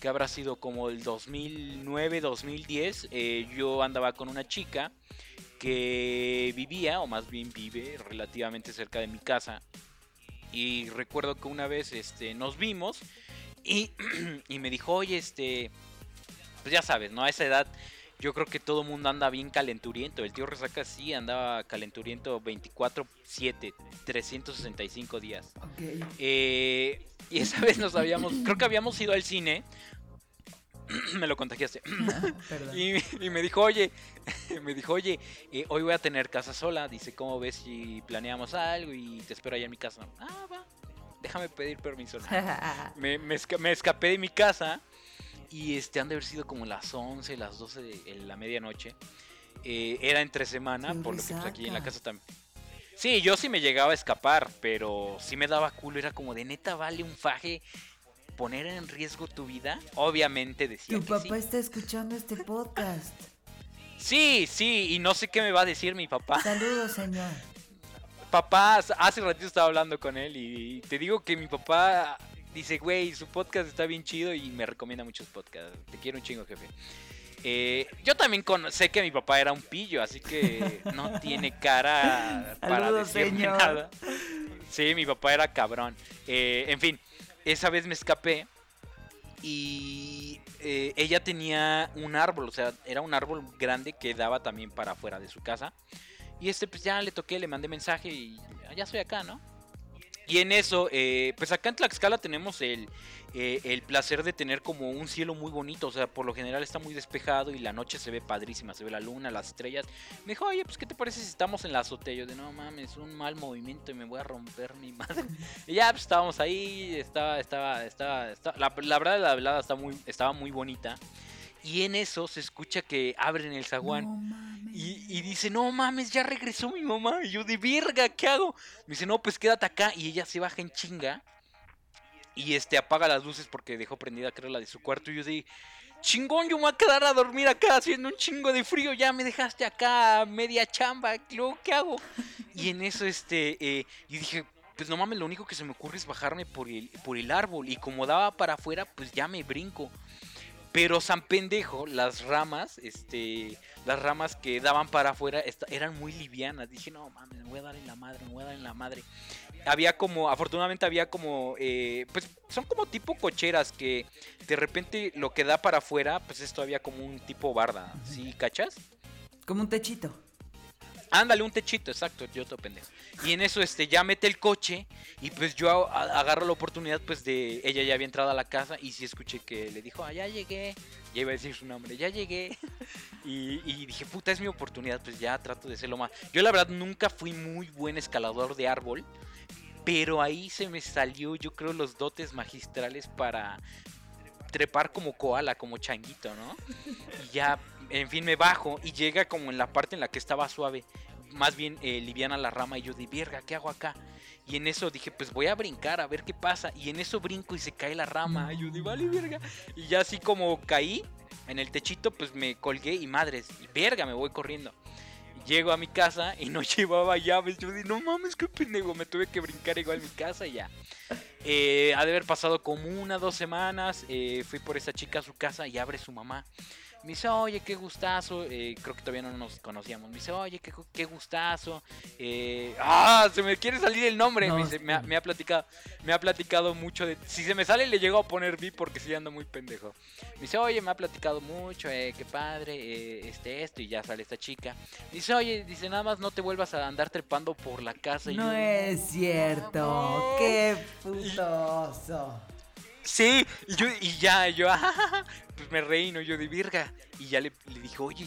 que habrá sido como el 2009, 2010. Eh, yo andaba con una chica que vivía, o más bien vive, relativamente cerca de mi casa. Y recuerdo que una vez este, nos vimos y, <clears throat> y me dijo, oye, este, pues ya sabes, ¿no? A esa edad yo creo que todo el mundo anda bien calenturiento. El tío Resaca sí andaba calenturiento 24-7, 365 días. Okay. Eh, y esa vez nos habíamos, creo que habíamos ido al cine. <clears throat> me lo contagiaste. <laughs> y, me dijo, oye, <laughs> me dijo, oye, eh, hoy voy a tener casa sola. Dice, ¿cómo ves si planeamos algo y te espero allá en mi casa? Ah, va. Déjame pedir permiso. <laughs> me, me escapé de mi casa y este, han de haber sido como las 11, las 12 de la medianoche. Eh, era entre semana, por lo que pues, aquí en la casa también. Sí, yo sí me llegaba a escapar, pero sí me daba culo. Era como de neta, vale un faje poner en riesgo tu vida. Obviamente decía. Tu papá está escuchando este podcast. Sí, sí, y no sé qué me va a decir mi papá. Saludos, señor. Papá, hace ratito estaba hablando con él y te digo que mi papá dice, güey, su podcast está bien chido y me recomienda muchos podcasts. Te quiero un chingo, jefe. Eh, yo también sé que mi papá era un pillo, así que no <laughs> tiene cara para decirme nada. Sí, mi papá era cabrón. Eh, en fin, esa vez me escapé y eh, ella tenía un árbol, o sea, era un árbol grande que daba también para afuera de su casa. Y este, pues ya le toqué, le mandé mensaje y ya estoy acá, ¿no? Y en eso, eh, pues acá en Tlaxcala tenemos el, eh, el, placer de tener como un cielo muy bonito. O sea, por lo general está muy despejado y la noche se ve padrísima. Se ve la luna, las estrellas. Me dijo, oye, pues ¿qué te parece si estamos en la azotea? Yo de, no mames, un mal movimiento y me voy a romper mi madre. y ya, pues estábamos ahí. Estaba, estaba, estaba, estaba la, la, verdad, la velada está muy, estaba muy bonita. Y en eso se escucha que abren el zaguán. y, dice, no mames, ya regresó mi mamá. Y yo de verga, ¿qué hago? Me dice, no, pues quédate acá. Y ella se baja en chinga. Y este apaga las luces porque dejó prendida, creo, la de su cuarto. Y yo de, chingón, yo me voy a quedar a dormir acá haciendo un chingo de frío. Ya me dejaste acá media chamba. Luego, ¿qué hago? Y en eso, este, eh, yo dije, pues no mames, lo único que se me ocurre es bajarme por el, por el árbol. Y como daba para afuera, pues ya me brinco. Pero San Pendejo, las ramas, este, las ramas que daban para afuera eran muy livianas. Dije, no mames, me voy a dar en la madre, me voy a dar en la madre. Había como, afortunadamente había como, eh, pues son como tipo cocheras que de repente lo que da para afuera, pues es todavía como un tipo barda, ¿sí cachas? Como un techito. Ándale, un techito, exacto, yo te pendejo. Y en eso este ya mete el coche y pues yo agarro la oportunidad pues de ella ya había entrado a la casa y sí escuché que le dijo, ah, ya llegué. Ya iba a decir su nombre, ya llegué. Y, dije, puta, es mi oportunidad, pues ya trato de lo más. Yo la verdad nunca fui muy buen escalador de árbol, pero ahí se me salió yo creo los dotes magistrales para trepar como koala, como changuito, ¿no? Y ya, en fin, me bajo y llega como en la parte en la que estaba suave más bien eh, liviana la rama y yo de verga, ¿qué hago acá? Y en eso dije, pues voy a brincar a ver qué pasa. Y en eso brinco y se cae la rama. Y yo de vale, verga. Y ya así como caí en el techito, pues me colgué y madres, y verga, me voy corriendo. Llego a mi casa y no <laughs> llevaba llaves. Yo dije, no mames, qué pendejo. Me tuve que brincar igual a mi casa y ya. Eh, ha de haber pasado como una, dos semanas. Eh, fui por esa chica a su casa y abre su mamá Me dice, oye, qué gustazo. eh, creo que todavía no nos conocíamos. Me dice, oye, qué, qué gustazo. eh, ah, se me quiere salir el nombre. No, me, dice, me, ha, me ha platicado, me ha platicado mucho de. Si se me sale, le llego a poner vi porque sí ando muy pendejo. Me dice, oye, me ha platicado mucho, eh, qué padre, eh, este, esto, y ya sale esta chica. Dice, oye, dice, nada más no te vuelvas a andar trepando por la casa. Y No yo, es cierto. no. Qué putoso. Sí, y yo, ya, yo, <laughs> ah, pues me reí, ¿no? Yo de virga. Y ya le, le dije, oye,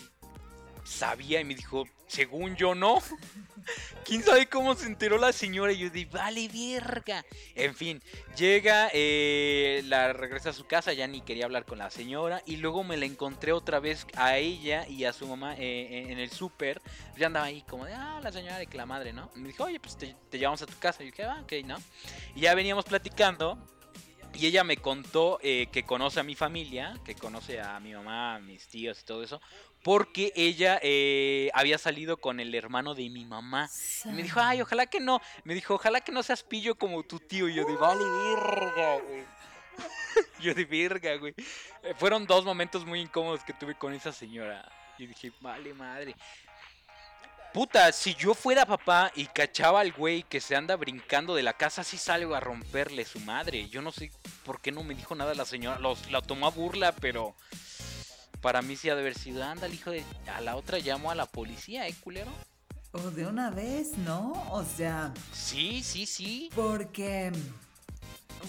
sabía, y me dijo, según yo no. <laughs> ¿Quién sabe cómo se enteró la señora? Y yo de, vale, virga. En fin, llega, eh, la regresa a su casa, ya ni quería hablar con la señora. Y luego me la encontré otra vez a ella y a su mamá eh, en el súper. Ya andaba ahí como de, ah, la señora de que la madre, ¿no? Y me dijo, oye, pues te, te llevamos a tu casa. Y yo dije, ah, ok, ¿no? Y ya veníamos platicando. Y ella me contó eh, que conoce a mi familia, que conoce a mi mamá, a mis tíos y todo eso, porque ella eh, había salido con el hermano de mi mamá. Y me dijo, ay, ojalá que no. Me dijo, ojalá que no seas pillo como tu tío. Y yo de, vale, verga, güey. <laughs> yo de verga, güey. Eh, fueron dos momentos muy incómodos que tuve con esa señora. Y dije, vale, madre. Puta, si yo fuera papá y cachaba al güey que se anda brincando de la casa, sí salgo a romperle su madre. Yo no sé por qué no me dijo nada la señora. Los, la tomó a burla, pero para mí sí ha de haber sido. Anda, el hijo de. A la otra llamo a la policía, ¿eh, culero? O de una vez, ¿no? O sea, Sí, sí, sí. porque.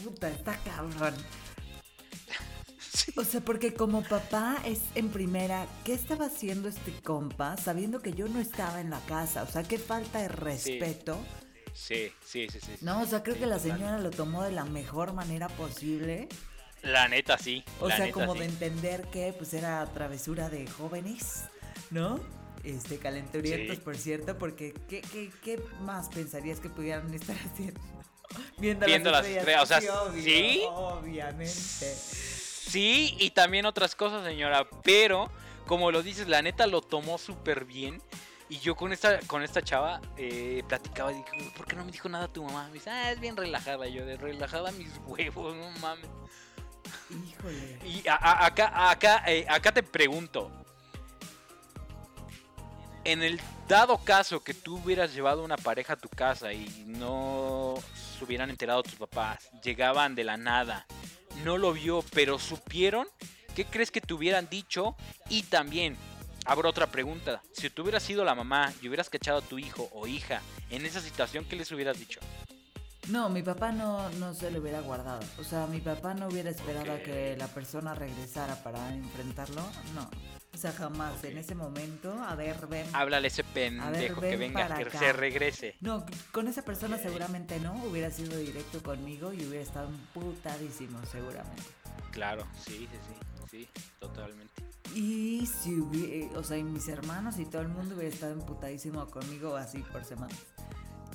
Puta, está cabrón. Sí. O sea, porque como papá es en primera, ¿qué estaba haciendo este compa sabiendo que yo no estaba en la casa? O sea, qué falta de respeto. Sí, sí, sí, sí. No, o sea, creo Sí, que la señora lo tomó de la mejor manera posible. La neta, sí. O la sea, neta, como de entender que pues era travesura de jóvenes, ¿no? Este, calenturientos, por cierto, porque ¿qué, qué, qué más pensarías que pudieran estar <laughs> haciendo? Viendo, Viendo las estrellas, o sea, obvio, ¿sí? Obviamente. Sí, y también otras cosas, señora. Pero, como lo dices, la neta lo tomó súper bien. Y yo con esta, con esta chava eh, platicaba y dije, ¿por qué no me dijo nada tu mamá? Me dice, ah, es bien relajada. Y yo, de relajada mis <laughs> huevos, no mames. Híjole. Y a- a- acá, acá, eh, acá te pregunto. En el dado caso que tú hubieras llevado una pareja a tu casa y no se hubieran enterado tus papás, llegaban de la nada, no lo vio, pero supieron, ¿qué crees que te hubieran dicho? Y también, abro otra pregunta, si tú hubieras sido la mamá y hubieras cachado a tu hijo o hija en esa situación, ¿qué les hubieras dicho? No, mi papá no, no se lo hubiera guardado. O sea, mi papá no hubiera esperado a que la persona regresara para enfrentarlo. No. O sea, jamás. En ese momento, a ver, ven. Háblale ese pendejo que ven venga, que acá. se regrese. No, con esa persona seguramente no. Hubiera sido directo conmigo y hubiera estado putadísimo, seguramente. Claro, sí, sí, sí, sí, totalmente. Y si hubiera, o sea, y mis hermanos y todo el mundo hubiera estado emputadísimo conmigo así por semanas.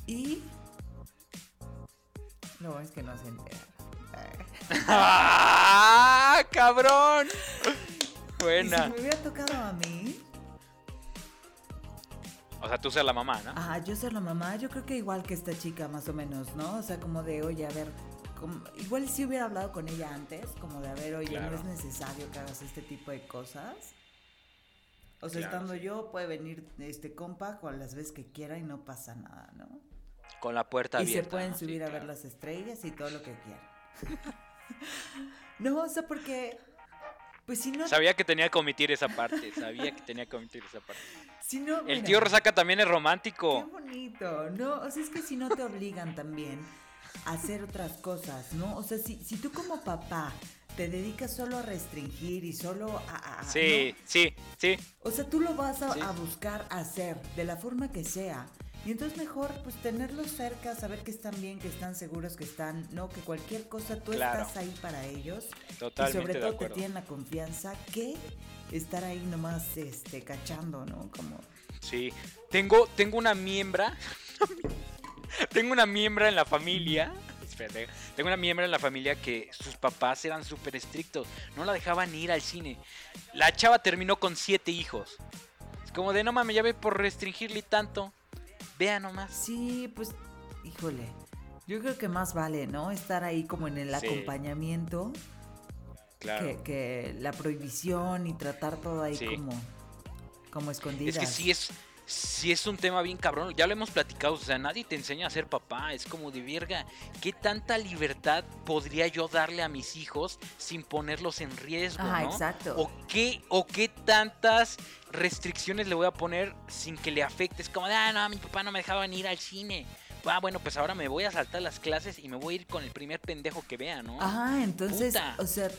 Y lo bueno es que no se entera. <laughs> ¡Ah, cabrón! Y si Buena. me hubiera tocado a mí, O sea, tú ser la mamá, ¿no? ah, yo ser la mamá, yo creo que igual que esta chica más o menos, ¿no? O sea, como de, oye, a ver, como- igual si hubiera hablado con ella antes, como de, a ver, oye, Claro. no es necesario que hagas este tipo de cosas. O sea, Claro, estando sí. yo, puede venir este compa con las veces que quiera y no pasa nada, ¿no? Con la puerta y abierta. se pueden ¿no? Sí, subir a ver las estrellas y todo lo que quieran. <laughs> no, o sea, porque, pues si no, Sabía que tenía que omitir esa parte. Sabía que tenía que omitir esa parte. si no, El tío Rosaca también es Qué romántico. bonito, ¿no? O sea, es que si no te obligan también a hacer otras cosas, ¿no? O sea, si, si tú como papá te dedicas solo a restringir y solo a... a- Sí, sí, sí. O sea, tú lo vas a, Sí. a buscar hacer de la forma que sea. Y entonces mejor pues tenerlos cerca, saber que están bien, que están seguros, que están, ¿no? Que cualquier cosa tú Claro. estás ahí para ellos. y Totalmente sobre de todo te acuerdo. tienen la confianza que estar ahí nomás este, cachando, ¿no? Como... Sí. Tengo, tengo una miembra. <laughs> tengo una miembra en la familia. Espérate. Tengo una miembra en la familia que sus papás eran súper estrictos. No la dejaban ir al cine. La chava terminó con siete hijos. Es como de no mames, ya ve por restringirle tanto. Vea nomás. Sí, pues, híjole. Yo creo que más vale, ¿no? Estar ahí como en el Sí. acompañamiento que, que, la prohibición y tratar todo ahí como, como escondidas. Es que sí es, sí es un tema bien cabrón. Ya lo hemos platicado. O sea, nadie te enseña a ser papá. Es como de verga. ¿Qué tanta libertad podría yo darle a mis hijos sin ponerlos en riesgo? Ah, exacto. ¿O qué, ¿O qué tantas restricciones le voy a poner sin que le afecte? Es como de, ah, no, mi papá no me dejaba ir al cine. Ah, bueno, pues ahora me voy a saltar las clases y me voy a ir con el primer pendejo que vea, ¿no? Ajá, entonces, o sea,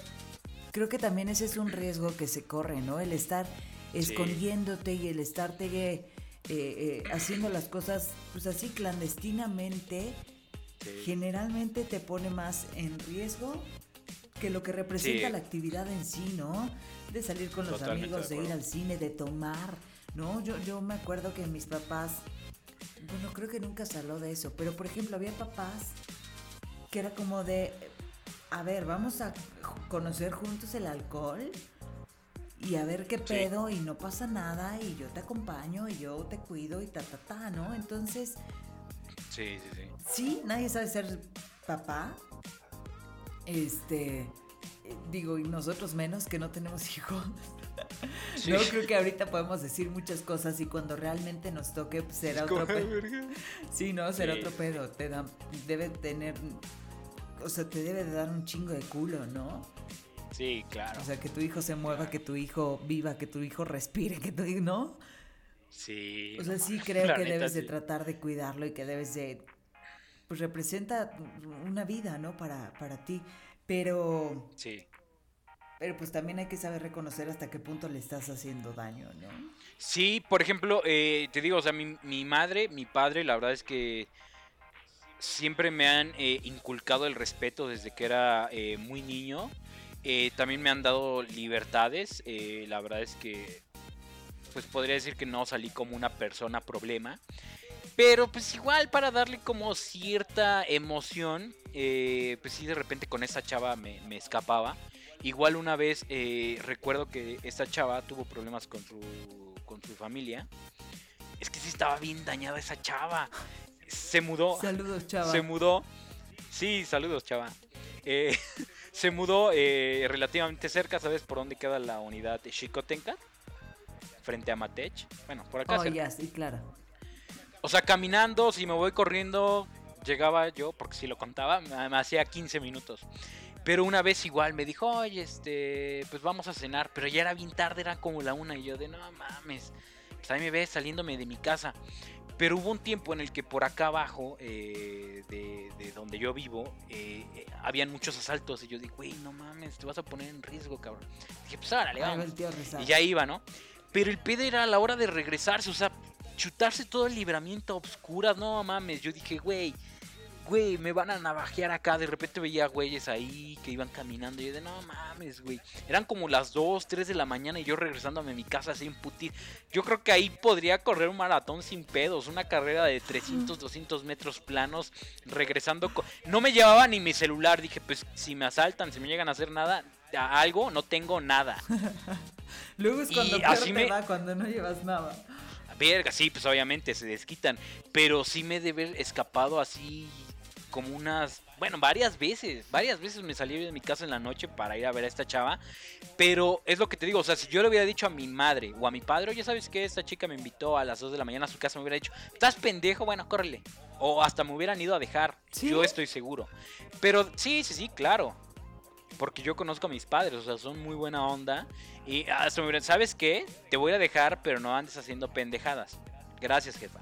creo que también ese es un riesgo que se corre, ¿no? El estar escondiéndote y el estarte eh, eh, haciendo las cosas pues así clandestinamente, generalmente te pone más en riesgo que lo que representa la actividad en sí, ¿no? De salir con los amigos, de, ir al cine, de tomar, ¿no? Yo, yo me acuerdo que mis papás, bueno, creo que nunca se habló de eso, pero por ejemplo había papás que era como de, a ver, vamos a conocer juntos el alcohol y a ver qué pedo y no pasa nada y yo te acompaño y yo te cuido y ta, ta, ta, ¿no? Entonces... Sí, sí, sí. Sí, nadie sabe ser papá. Este... Digo, y nosotros menos que no tenemos <laughs> hijos. No creo que ahorita podemos decir muchas cosas y cuando realmente nos toque pues, será otro pedo. Sí, no, será otro pedo. Te da, debe tener, o sea, te debe de dar un chingo de culo, ¿no? Sí, claro. O sea, que tu hijo se mueva, que tu hijo viva, que tu hijo respire, que tu hijo, ¿no? Sí. O sea, sí creo que debes de tratar de cuidarlo y que debes de, pues representa una vida, ¿no? Para, para ti. Pero... Sí. Pero pues también hay que saber reconocer hasta qué punto le estás haciendo daño, ¿no? Sí, por ejemplo, eh, te digo, o sea, mi, mi, madre, mi padre, la verdad es que siempre me han eh, inculcado el respeto desde que era eh, muy niño. Eh, también me han dado libertades. Eh, la verdad es que, pues podría decir que no salí como una persona problema. Pero pues igual para darle como cierta emoción, eh, pues sí de repente con esa chava me, escapaba. Igual una vez recuerdo que esta chava tuvo problemas con su, con su familia. Es que sí estaba bien dañada esa chava. Se mudó. Saludos, chava. Se mudó. Sí, saludos, chava. Eh, <laughs> se mudó eh, relativamente cerca, ¿sabes por dónde queda la unidad de Chicotenca? Frente a Matech. Bueno, por acá. Oh, ya, sí, claro. O sea, caminando, si me voy corriendo, llegaba yo, porque si lo contaba, me hacía 15 minutos. Pero una vez igual me dijo, oye, este, pues vamos a cenar. Pero ya era bien tarde, era como la una. Y yo de, no mames. Pues ahí me ves saliéndome de mi casa. Pero hubo un tiempo en el que por acá abajo, eh, de, donde yo vivo, eh, eh, habían muchos asaltos. Y yo dije, güey, no mames, te vas a poner en riesgo, cabrón. Dije, pues ahora le vamos. Y ya iba, ¿no? Pero el pedo era a la hora de regresarse, o sea, chutarse todo el libramiento a obscuras, no mames. Yo dije, güey, güey, me van a navajear acá. De repente veía güeyes ahí que iban caminando. Y yo de, no mames, güey. Eran como las 2, 3 de la mañana y yo regresándome a mi casa sin putir. Yo creo que ahí podría correr un maratón sin pedos. Una carrera de 300, 200 metros planos. Regresando. No me llevaba ni mi celular. Dije, pues si me asaltan, si me llegan a hacer nada, algo, no tengo nada. <laughs> Luego es cuando así me... va, cuando no llevas nada. Verga, sí, pues obviamente se desquitan. Pero sí me debe haber escapado así como unas, bueno, varias veces, varias veces me salí de mi casa en la noche para ir a ver a esta chava, pero es lo que te digo, o sea, si yo le hubiera dicho a mi madre o a mi padre, oye, ¿sabes que Esta chica me invitó a las 2 de la mañana a su casa, me hubiera dicho, ¿estás pendejo? Bueno, córrele. O hasta me hubieran ido a dejar, yo estoy seguro. Pero sí, sí, sí, claro. Porque yo conozco a mis padres, o sea, son muy buena onda. Y hasta me hubieran, ¿sabes qué? Te voy a dejar, pero no andes haciendo pendejadas. Gracias, jefa.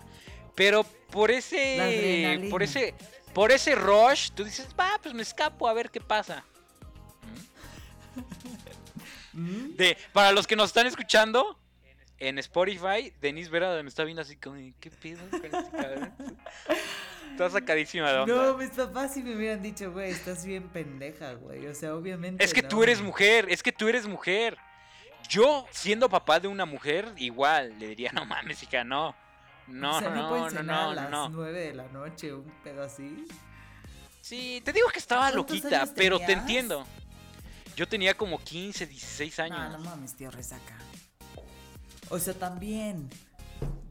Pero por ese. Por ese por ese rush, tú dices, va, pues me escapo a ver qué pasa. ¿Mm? De, para los que nos están escuchando en Spotify, Denise Vera me está viendo así como, ¿qué pedo con este Está sacadísima de onda. No, mis papás sí me hubieran dicho, güey, estás bien pendeja, güey. O sea, obviamente. Es que tú eres mujer, es que tú eres mujer. Yo, siendo papá de una mujer, igual le diría, no mames, hija, no. No, no, no, no, no, a las 9 de la noche, un pedo así. Sí, te digo que estaba loquita, pero te entiendo. Yo tenía como 15, 16 años. No, no mames, tío, resaca. O sea, también.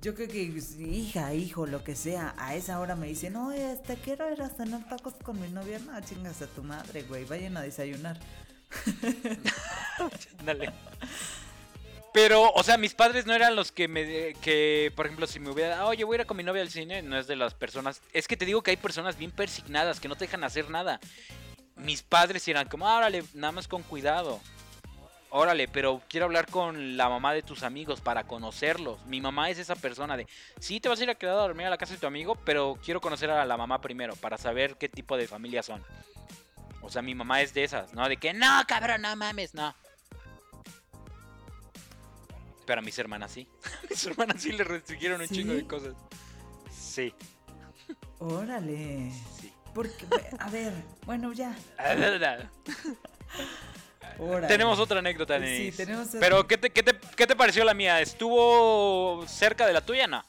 Yo creo que hija, hijo, lo que sea, a esa hora me dicen, no, este quiero ir a cenar tacos con mi novia. No, chingas a tu madre, güey, vayan a desayunar. <laughs> Dale. Pero, o sea, mis padres no eran los que me. que, por ejemplo, si me hubiera. Oye, voy a ir con mi novia al cine. No es de las personas. Es que te digo que hay personas bien persignadas que no te dejan hacer nada. Mis padres eran como, órale, nada más con cuidado. Órale, pero quiero hablar con la mamá de tus amigos para conocerlos. Mi mamá es esa persona de, sí, te vas a ir a quedar a dormir a la casa de tu amigo, pero quiero conocer a la mamá primero para saber qué tipo de familia son. O sea, mi mamá es de esas, ¿no? De que, no, cabrón, no mames, no. Pero a mis hermanas sí. <laughs> a mis hermanas sí le restringieron un ¿Sí? chingo de cosas. Sí. Órale. Sí. Porque, a ver, bueno, ya. <laughs> Órale. tenemos otra anécdota, Sí, Denis. tenemos otra. Pero, ¿qué te, qué, te, ¿qué te pareció la mía? ¿Estuvo cerca de la tuya? No.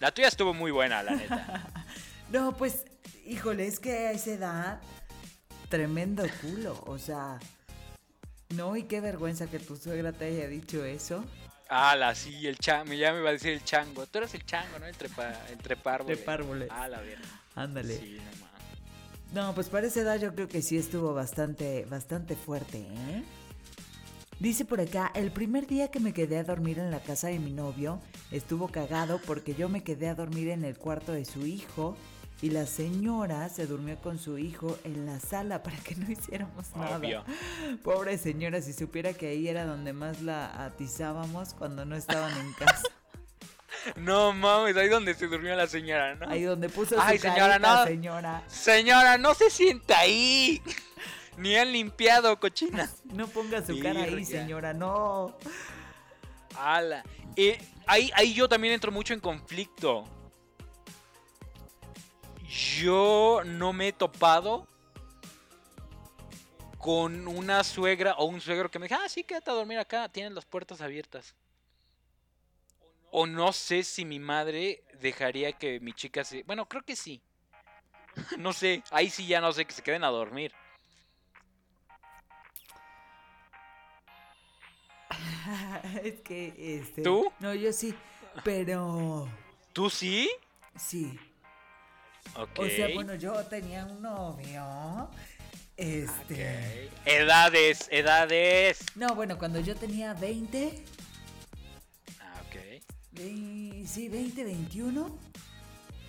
La tuya estuvo muy buena, la neta. <laughs> No, pues, híjole, es que a esa edad, tremendo culo. O sea, no, y qué vergüenza que tu suegra te haya dicho eso. Ala, sí, el chango. Ya me iba a decir el chango. Tú eres el chango, ¿no? El trepa, el trepárboles. Trepárboles. Ah, la verga. Ándale. Sí, no. No, pues para esa edad yo creo que sí estuvo bastante, bastante fuerte, ¿eh? Dice por acá, el primer día que me quedé a dormir en la casa de mi novio, estuvo cagado porque yo me quedé a dormir en el cuarto de su hijo y la señora se durmió con su hijo en la sala para que no <laughs> hiciéramos nada. Obvio. Pobre señora, si supiera que ahí era donde más la atizábamos cuando no estaban en casa. <laughs> No mames, ahí donde se durmió la señora, ¿no? Ahí donde puso Ay, su señora, carita, no. señora. Señora, no se sienta ahí. <laughs> Ni han limpiado, cochina. No ponga su cara ahí, señora, no. Ala. Eh, ahí, ahí yo también entro mucho en conflicto. Yo no me he topado con una suegra o un suegro que me diga, ah, sí, quédate a dormir acá, tienen las puertas abiertas. O no sé si mi madre dejaría que mi chica se... Bueno, creo que sí. <laughs> No sé, ahí sí ya no sé, que se queden a dormir. <laughs> es que, este... ¿Tú? No, yo sí, pero... ¿Tú sí? Sí. Ok. O sea, bueno, yo tenía un novio. Este... Ok. Edades, edades. No, bueno, cuando yo tenía 20... Ah, ok. ve- Sí, 20, 21.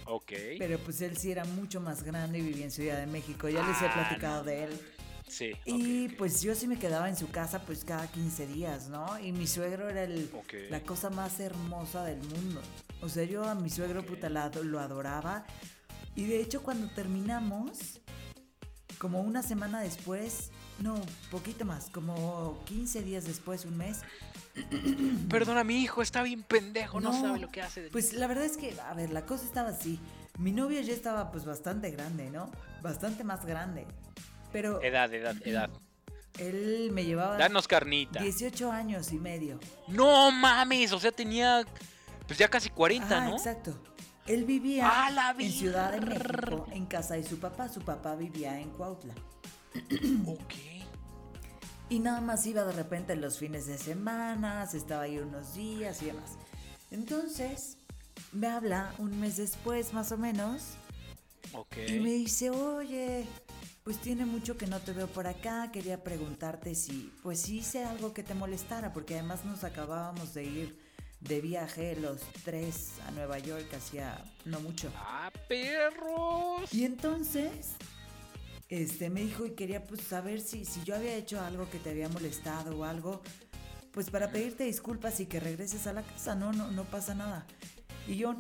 Ok. Pero pues él sí era mucho más grande y vivía en Ciudad de México. Ya les he Ah, platicado no. de él. Sí. Y ok, ok. pues yo sí me quedaba en su casa pues cada 15 días, ¿no? Y mi suegro era el, Ok. la cosa más hermosa del mundo. O sea, yo a mi suegro puta la- lo adoraba. Y de hecho cuando terminamos, como una semana después, no, poquito más, como 15 días después, un mes. <clears throat> Perdona, mi hijo está bien pendejo, no, No, sabe lo que hace. Pues la verdad es que, a ver, la cosa estaba así. Mi novio ya estaba pues bastante grande, ¿no? Bastante más grande. Pero Edad, edad, edad. él me llevaba Danos carnita. 18 años y medio. No mames, o sea, tenía pues ya casi 40, Ajá, ¿no? exacto. Él vivía ¡A la en Ciudad de! México en casa de su papá. Su papá vivía en Cuautla. <clears throat> Ok. Y nada más iba de repente los fines de semana, se estaba ahí unos días y demás. Entonces, me habla un mes después, más o menos, Ok. y me dice, oye, pues tiene mucho que no te veo por acá, quería preguntarte si, pues si hice algo que te molestara, porque además nos acabábamos de ir de viaje los tres a Nueva York hacía no mucho. Ah, perros. Y entonces, este, me dijo y quería pues saber si, si yo había hecho algo que te había molestado o algo, pues para pedirte disculpas y que regreses a la casa, no, no, no pasa nada. Y yo,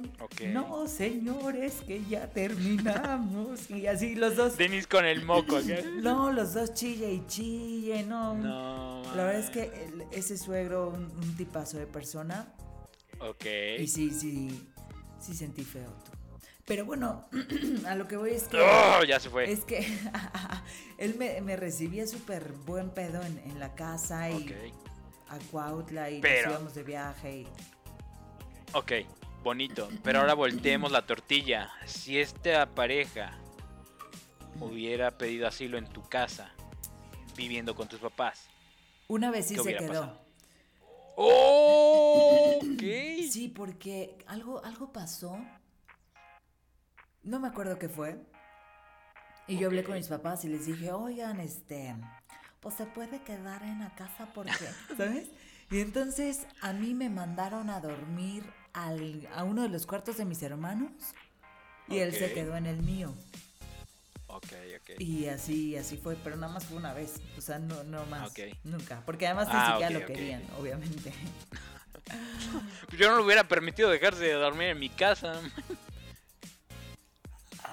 no, señores, que ya terminamos. <laughs> Y así los dos, Denis con el moco no, los dos chille y chille, no. No. La verdad es que el- ese suegro, un, un tipazo de persona, Ok. y sí, sí, sí sentí feo tú. Pero bueno, <clears throat> a lo que voy es que... Oh, ya se fue. Es que <laughs> él me, me recibía súper buen pedo en, en la casa y Ok. a Cuautla y Pero- nos íbamos de viaje y... Ok, bonito. Pero ahora volteemos la tortilla. Si esta pareja hubiera pedido asilo en tu casa, viviendo con tus papás. Una vez sí ¿Qué se quedó. pasado? ¡Oh! Sí, porque algo, algo pasó. No me acuerdo qué fue. Y yo hablé con mis papás y les dije, oigan, este, pues se puede quedar en la casa porque, <laughs> ¿sabes? Y entonces a mí me mandaron a dormir al, a uno de los cuartos de mis hermanos y él se quedó en el mío. Ok, ok. Y así, así fue, pero nada más fue una vez, o sea, no, no más, nunca, porque además ni Ah, siquiera ok, lo querían, obviamente. <laughs> Yo no le hubiera permitido dejarse de dormir en mi casa.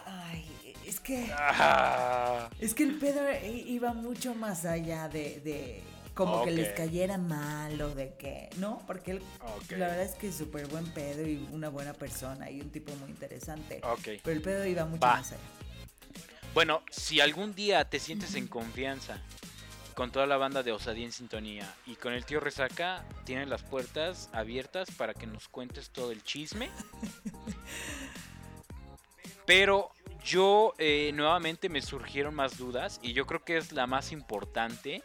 Ay, es que, Ah, es que el pedo i- iba mucho más allá de, de como que les cayera mal o de que, ¿no? Porque él, la verdad es que es súper buen pedo y una buena persona y un tipo muy interesante. Pero el pedo iba mucho Va. más allá. Bueno, si algún día te sientes en confianza con toda la banda de Osadía en Sintonía y con el tío Resaca, tienen las puertas abiertas para que nos cuentes todo el chisme. <laughs> Pero yo eh, nuevamente me surgieron más dudas y yo creo que es la más importante.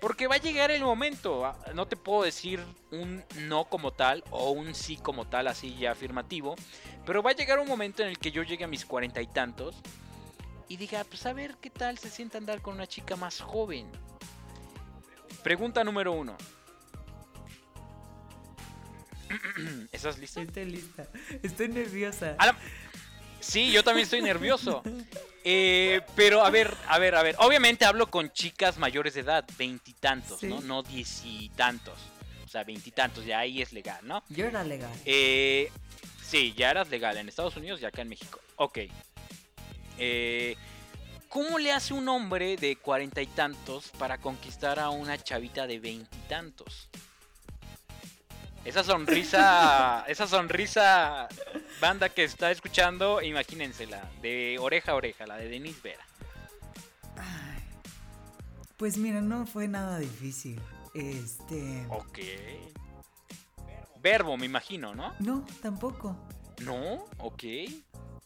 Porque va a llegar el momento, ah, no te puedo decir un no como tal o un sí como tal, así ya afirmativo, pero va a llegar un momento en el que yo llegue a mis cuarenta y tantos y diga, pues a ver qué tal se siente andar con una chica más joven. Pregunta número uno. <clears throat> ¿Estás listo? Estoy lista, estoy nerviosa. La- Sí, yo también estoy nervioso. <laughs> Eh, pero a ver, a ver, a ver. Obviamente hablo con chicas mayores de edad, veintitantos, Sí. ¿no? No diez y tantos. O sea, veintitantos, ya ahí es legal, ¿no? Yo era legal. Eh, sí, ya eras legal en Estados Unidos y acá en México. Ok. Eh, ¿Cómo le hace un hombre de cuarenta y tantos para conquistar a una chavita de veintitantos? Esa sonrisa, <laughs> esa sonrisa, banda que está escuchando, imagínensela, de oreja a oreja, la de Denise Vera. Ay, Pues mira, no fue nada difícil. Este. Ok. Verbo, me imagino, ¿no? No, tampoco. No, ok.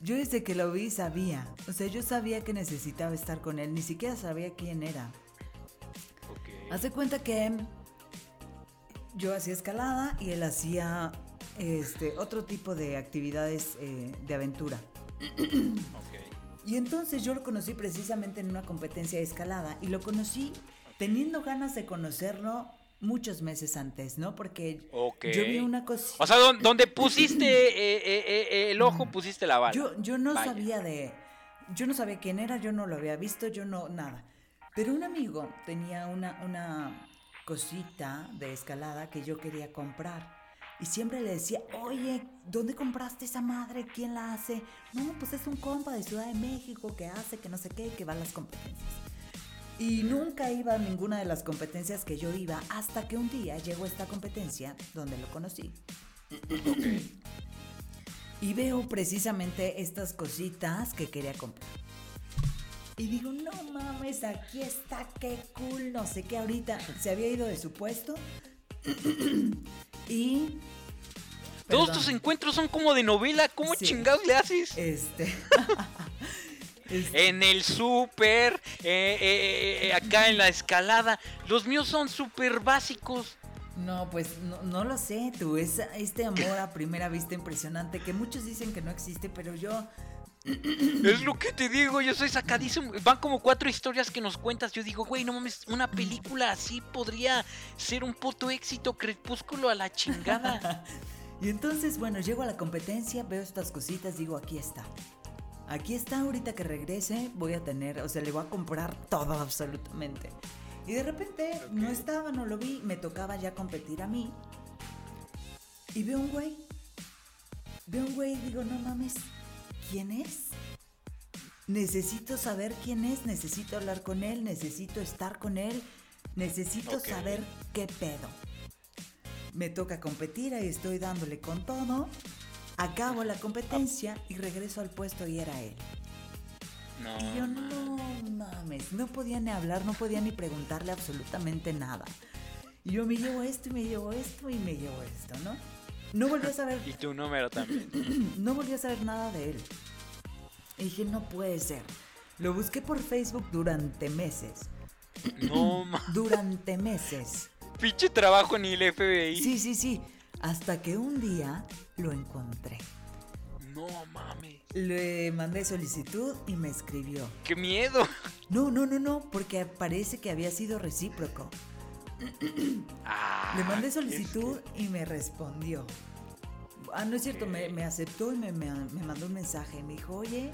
Yo desde que lo vi sabía. O sea, yo sabía que necesitaba estar con él. Ni siquiera sabía quién era. Ok. Hace cuenta que yo hacía escalada y él hacía este otro tipo de actividades eh, de aventura. Ok. Y entonces yo lo conocí precisamente en una competencia de escalada y lo conocí teniendo ganas de conocerlo muchos meses antes, ¿no? Porque yo vi una cosa. O sea, don- donde pusiste eh, eh, eh, el ojo, pusiste la bala. Yo, yo no Vaya. sabía de. Yo no sabía quién era, yo no lo había visto, yo no. nada. Pero un amigo tenía una, una cosita de escalada que yo quería comprar. Y siempre le decía, oye, ¿dónde compraste esa madre? ¿Quién la hace? No, pues es un compa de Ciudad de México que hace, que no sé qué, que va a las competencias. Y nunca iba a ninguna de las competencias que yo iba hasta que un día llegó esta competencia donde lo conocí. <clears throat> Y veo precisamente estas cositas que quería comprar. Y digo, no mames, aquí está, qué cool, no sé qué, ahorita se había ido de su puesto. <clears throat> y... Todos tus encuentros son como de novela. ¿Cómo Sí. chingados le haces? Este... <laughs> En el súper, eh, eh, eh, acá en la escalada. Los míos son súper básicos. No, pues no, no lo sé, tú, es este amor a primera vista impresionante que muchos dicen que no existe, pero yo... <clears throat> Es lo que te digo, yo soy sacadísimo. Van como cuatro historias que nos cuentas. Yo digo, güey, no mames, una película así podría ser un puto éxito. Crepúsculo a la chingada. <laughs> Y entonces, bueno, llego a la competencia, veo estas cositas, digo, aquí está. Aquí está, ahorita que regrese voy a tener, o sea, le voy a comprar todo absolutamente. Y de repente no estaba, no lo vi, me tocaba ya competir a mí. Y veo un güey. Veo un güey y digo, no mames, ¿quién es? Necesito saber quién es, necesito hablar con él, necesito estar con él, necesito Ok. saber qué pedo. Me toca competir, ahí estoy dándole con todo. Acabo la competencia y regreso al puesto y era él. No. Y yo no mames, no podía ni hablar, no podía ni preguntarle absolutamente nada. Y yo me llevo esto y me llevo esto y me llevo esto, ¿no? No volví a saber, <laughs> Y tu número también. <clears throat> no volví a saber nada de él. Y dije, no puede ser. Lo busqué por Facebook durante meses. <clears throat> No mames. <clears throat> Durante meses. Pinche trabajo en el FBI. Sí, sí, sí. Hasta que un día lo encontré. No mames. Le mandé solicitud y me escribió. ¡Qué miedo! <laughs> No, no, no, no, porque parece que había sido recíproco. Ah, Le mandé solicitud y me respondió. Ah, no es cierto, me, me aceptó y me, me- me mandó un mensaje. Me dijo, oye,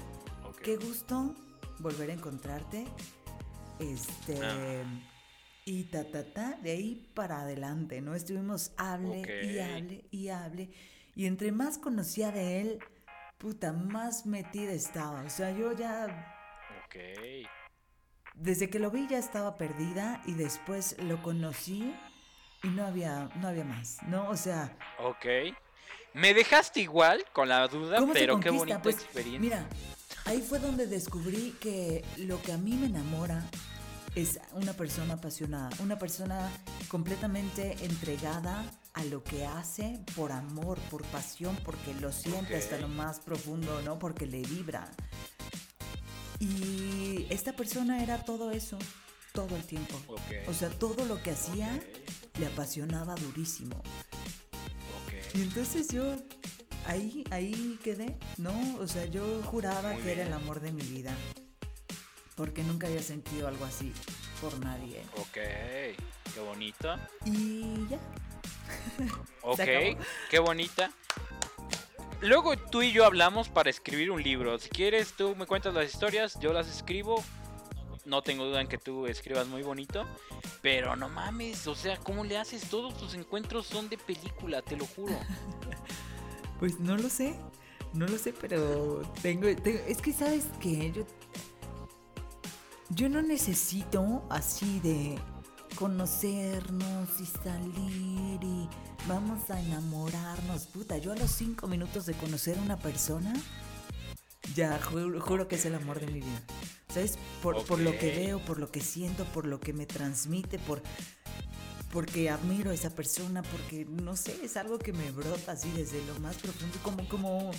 qué gusto volver a encontrarte. Este. Ah. Y ta, ta, ta, de ahí para adelante, ¿no? Estuvimos hable y hable y hable. Y entre más conocía de él, puta, más metida estaba. O sea, yo ya Ok. desde que lo vi ya estaba perdida y después lo conocí y no había, no había más, ¿no? O sea, Ok. Me dejaste igual con la duda, ¿cómo se pero qué bonita Pues, experiencia. Mira, ahí fue donde descubrí que lo que a mí me enamora es una persona apasionada, una persona completamente entregada a lo que hace por amor, por pasión, porque lo siente hasta lo más profundo, ¿no? Porque le vibra. Y esta persona era todo eso, todo el tiempo. Ok. O sea, todo lo que hacía le apasionaba durísimo. Y entonces yo ahí, ahí quedé, ¿no? O sea, yo juraba Muy que era el amor de mi vida. Porque nunca había sentido algo así por nadie. Ok. Qué bonito. Y ya. <laughs> Ok. Qué bonita. Luego tú y yo hablamos para escribir un libro. Si quieres, tú me cuentas las historias, yo las escribo. No tengo duda en que tú escribas muy bonito. Pero no mames, o sea, ¿cómo le haces? Todos tus encuentros son de película, te lo juro. <laughs> Pues no lo sé. No lo sé, pero tengo, tengo- es que sabes que yo yo no necesito así de conocernos y salir y vamos a enamorarnos, puta. Yo a los cinco minutos de conocer a una persona ya juro, juro que es el amor de mi vida. ¿Sabes? Por, por lo que veo, por lo que siento, por lo que me transmite, por porque admiro a esa persona, porque no sé, es algo que me brota así desde lo más profundo, como, como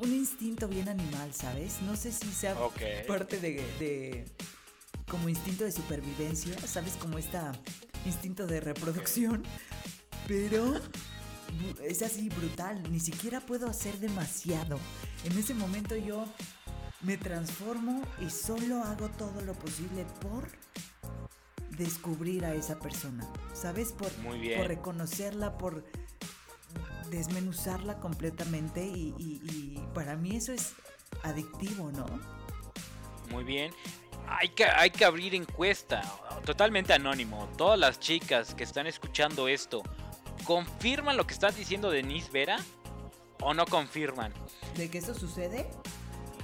un instinto bien animal, ¿sabes? No sé si sea parte de, de- como instinto de supervivencia, ¿sabes? Como esta instinto de reproducción, pero es así brutal, ni siquiera puedo hacer demasiado. En ese momento yo me transformo y solo hago todo lo posible por descubrir a esa persona, ¿sabes? Por, Muy bien. por reconocerla, por desmenuzarla completamente y, y- y para mí eso es adictivo, ¿no? Muy bien. Hay que, hay que abrir encuesta. Totalmente anónimo. Todas las chicas que están escuchando esto, ¿confirman lo que está diciendo Denise Vera? ¿O no confirman? ¿De que eso sucede?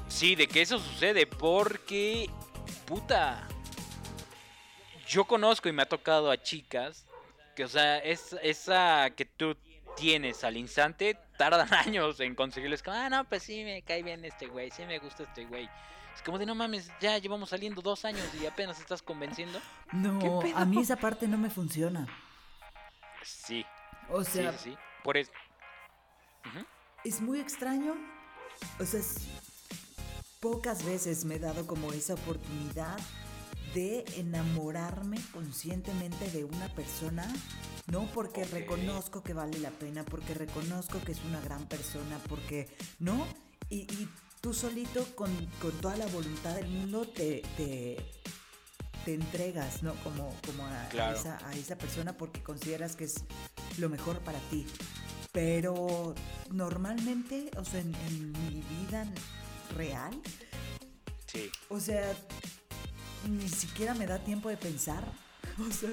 Sí, de que eso sucede. Porque, puta. Yo conozco y me ha tocado a chicas que, o sea, es, esa que tú tienes al instante, tardan <laughs> años en conseguirles. Ah, no, pues sí, me cae bien este güey, sí me gusta este güey. Es como de, no mames, ya llevamos saliendo dos años y apenas estás convenciendo. No, a mí esa parte no me funciona. Sí, O sea, sí, sí. Por eso. Es muy extraño. O sea, es- pocas veces me he dado como esa oportunidad de enamorarme conscientemente de una persona, no porque reconozco que vale la pena, porque reconozco que es una gran persona, porque, ¿no? Y, y tú solito con, con toda la voluntad del mundo te, te, te entregas, ¿no? Como, como a, esa, a esa persona porque consideras que es lo mejor para ti. Pero normalmente, o sea, en, en mi vida real, Sí. o sea, ni siquiera me da tiempo de pensar. <laughs> O sea,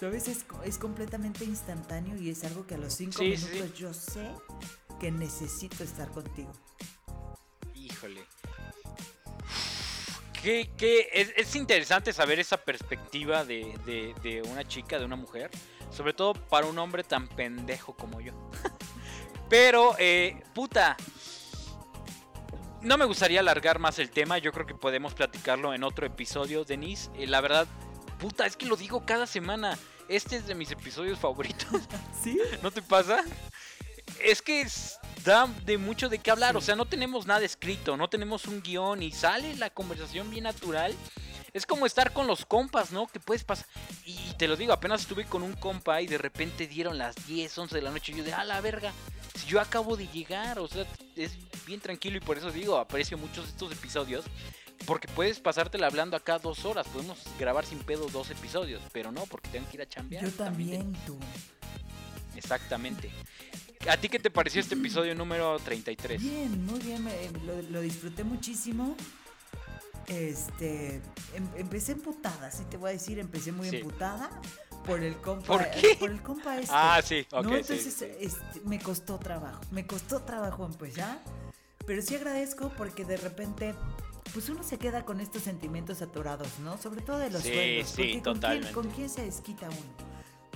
¿sabes? Es, es completamente instantáneo y es algo que a los cinco sí, minutos sí. yo sé que necesito estar contigo. Híjole. Es, es interesante saber esa perspectiva de, de- de una chica, de una mujer. Sobre todo para un hombre tan pendejo como yo. <laughs> Pero, eh, puta. No me gustaría alargar más el tema. Yo creo que podemos platicarlo en otro episodio, Denise. Eh, la verdad, puta, es que lo digo cada semana. Este es de mis episodios favoritos. <laughs> ¿Sí? ¿No te pasa? Es que es- da de mucho de qué hablar. O sea, no tenemos nada escrito, no tenemos un guion y sale la conversación bien natural. Es como estar con los compas, ¿no? Que puedes pasar. Y te lo digo, apenas estuve con un compa y de repente dieron las 10, 11 de la noche. Y yo de, a la verga. Si yo acabo de llegar, o sea, es bien tranquilo y por eso digo, aprecio muchos estos episodios. Porque puedes pasártela hablando acá dos horas. Podemos grabar sin pedo dos episodios. Pero no, porque tengo que ir a chambear. Yo también, tú. Exactamente. ¿A ti qué te pareció este episodio número 33? Bien, muy bien. lo, disfruté muchísimo. Este. Em, empecé emputada, sí te voy a decir. Empecé muy emputada por el compa. ¿Por qué? Por el compa este. Ah, sí, ok. ¿no? Entonces, este, me costó trabajo. Me costó trabajo empezar. Pero sí agradezco porque de repente pues uno se queda con estos sentimientos atorados, ¿no? Sobre todo de los sí, sueños. Sí, totalmente. ¿con quién, se desquita uno?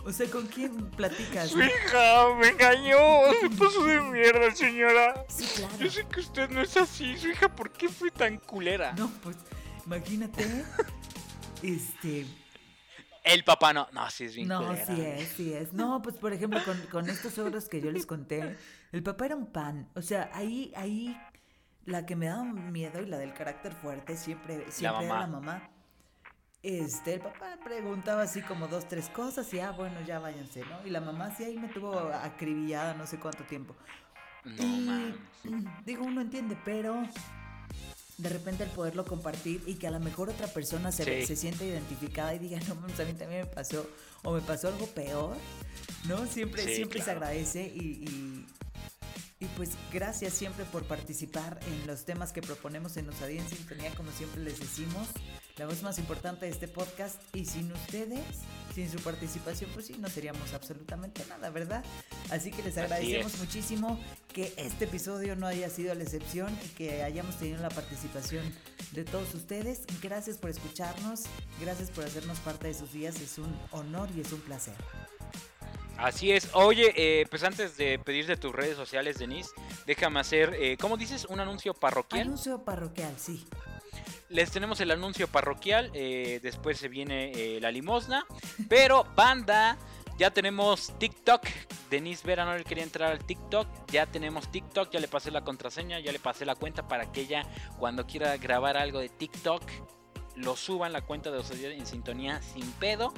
O sea, ¿con quién platicas? Su hija me engañó. Se puso de mierda, señora. Sí, claro. Yo sé que usted no es así. Su hija, ¿por qué fue tan culera? No, pues, imagínate. este. El papá no. No, sí es bien No, sí es, sí es. No, pues, por ejemplo, con, con estos obras que yo les conté, el papá era un pan. O sea, ahí, ahí la que me daba miedo y la del carácter fuerte siempre, siempre era la mamá. Este, el papá preguntaba así como dos, tres cosas y ah, bueno, ya váyanse, ¿no? Y la mamá sí ahí me tuvo acribillada no sé cuánto tiempo. No, <clears throat> Digo, uno entiende, pero de repente el poderlo compartir y que a lo mejor otra persona se, se sienta identificada y diga, no, a mí también me pasó, o me pasó algo peor, ¿no? Siempre, siempre se agradece y, y pues gracias siempre por participar en los temas que proponemos en Osadía en Sintonía, como siempre les decimos, la voz más importante de este podcast. Y sin ustedes, sin su participación, pues sí, no seríamos absolutamente nada, ¿verdad? Así que les agradecemos muchísimo que este episodio no haya sido la excepción y que hayamos tenido la participación de todos ustedes. Gracias por escucharnos, gracias por hacernos parte de sus días, es un honor y es un placer. Así es. Oye, eh, pues antes de pedirte tus redes sociales, Denise, déjame hacer, eh, ¿cómo dices? ¿Un anuncio parroquial? Anuncio parroquial, sí. Les tenemos el anuncio parroquial, eh, después se viene la limosna, pero <laughs> banda, ya tenemos TikTok. Denise Vera no le quería entrar al TikTok, ya tenemos TikTok, ya le pasé la contraseña, ya le pasé la cuenta para que ella cuando quiera grabar algo de TikTok lo suba en la cuenta de Osadía en sintonía sin pedo.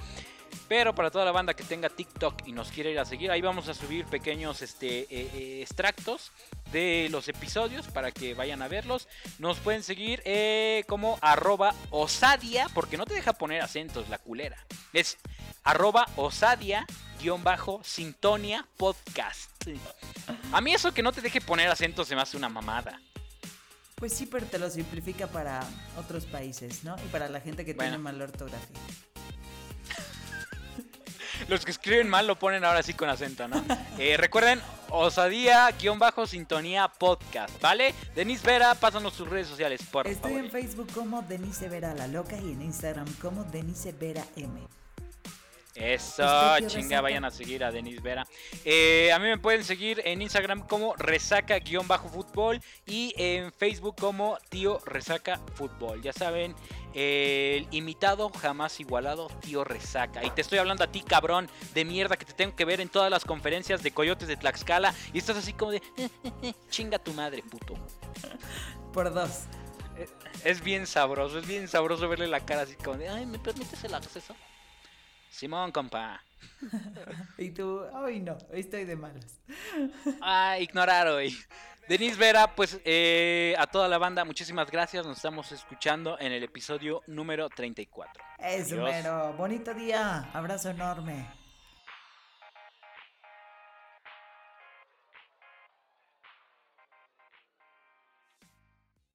Pero para toda la banda que tenga TikTok y nos quiere ir a seguir, ahí vamos a subir pequeños este, eh, eh, extractos de los episodios para que vayan a verlos. Nos pueden seguir eh, como arroba osadia, porque no te deja poner acentos la culera. Es arroba osadia bajo sintonia podcast. A mí eso que no te deje poner acentos se me hace una mamada. Pues sí, pero te lo simplifica para otros países, ¿no? Y para la gente que tiene mala ortografía. Los que escriben mal lo ponen ahora sí con acento, ¿no? Eh, recuerden, osadía-sintonía podcast, ¿vale? Denise Vera, pásanos sus redes sociales, por Estoy en Facebook como Denise Vera La Loca y en Instagram como Denise Vera M. Eso, chinga, vayan a seguir a Denis Vera. Eh, a mí me pueden seguir en Instagram como resaca-fútbol y en Facebook como tío resaca fútbol. Ya saben, el imitado jamás igualado tío resaca. Y te estoy hablando a ti, cabrón, de mierda que te tengo que ver en todas las conferencias de Coyotes de Tlaxcala. Y estás así como de, <laughs> chinga tu madre, puto. Por dos. Eh, es bien sabroso, es bien sabroso verle la cara así como de, ay, ¿me permites el acceso? Simón, compa. <laughs> y tú, hoy no, estoy de malas. ah, ignorar hoy. Denise Vera, pues eh, a toda la banda, muchísimas gracias. Nos estamos escuchando en el episodio número 34. Eso, mero. Bonito día. Abrazo enorme.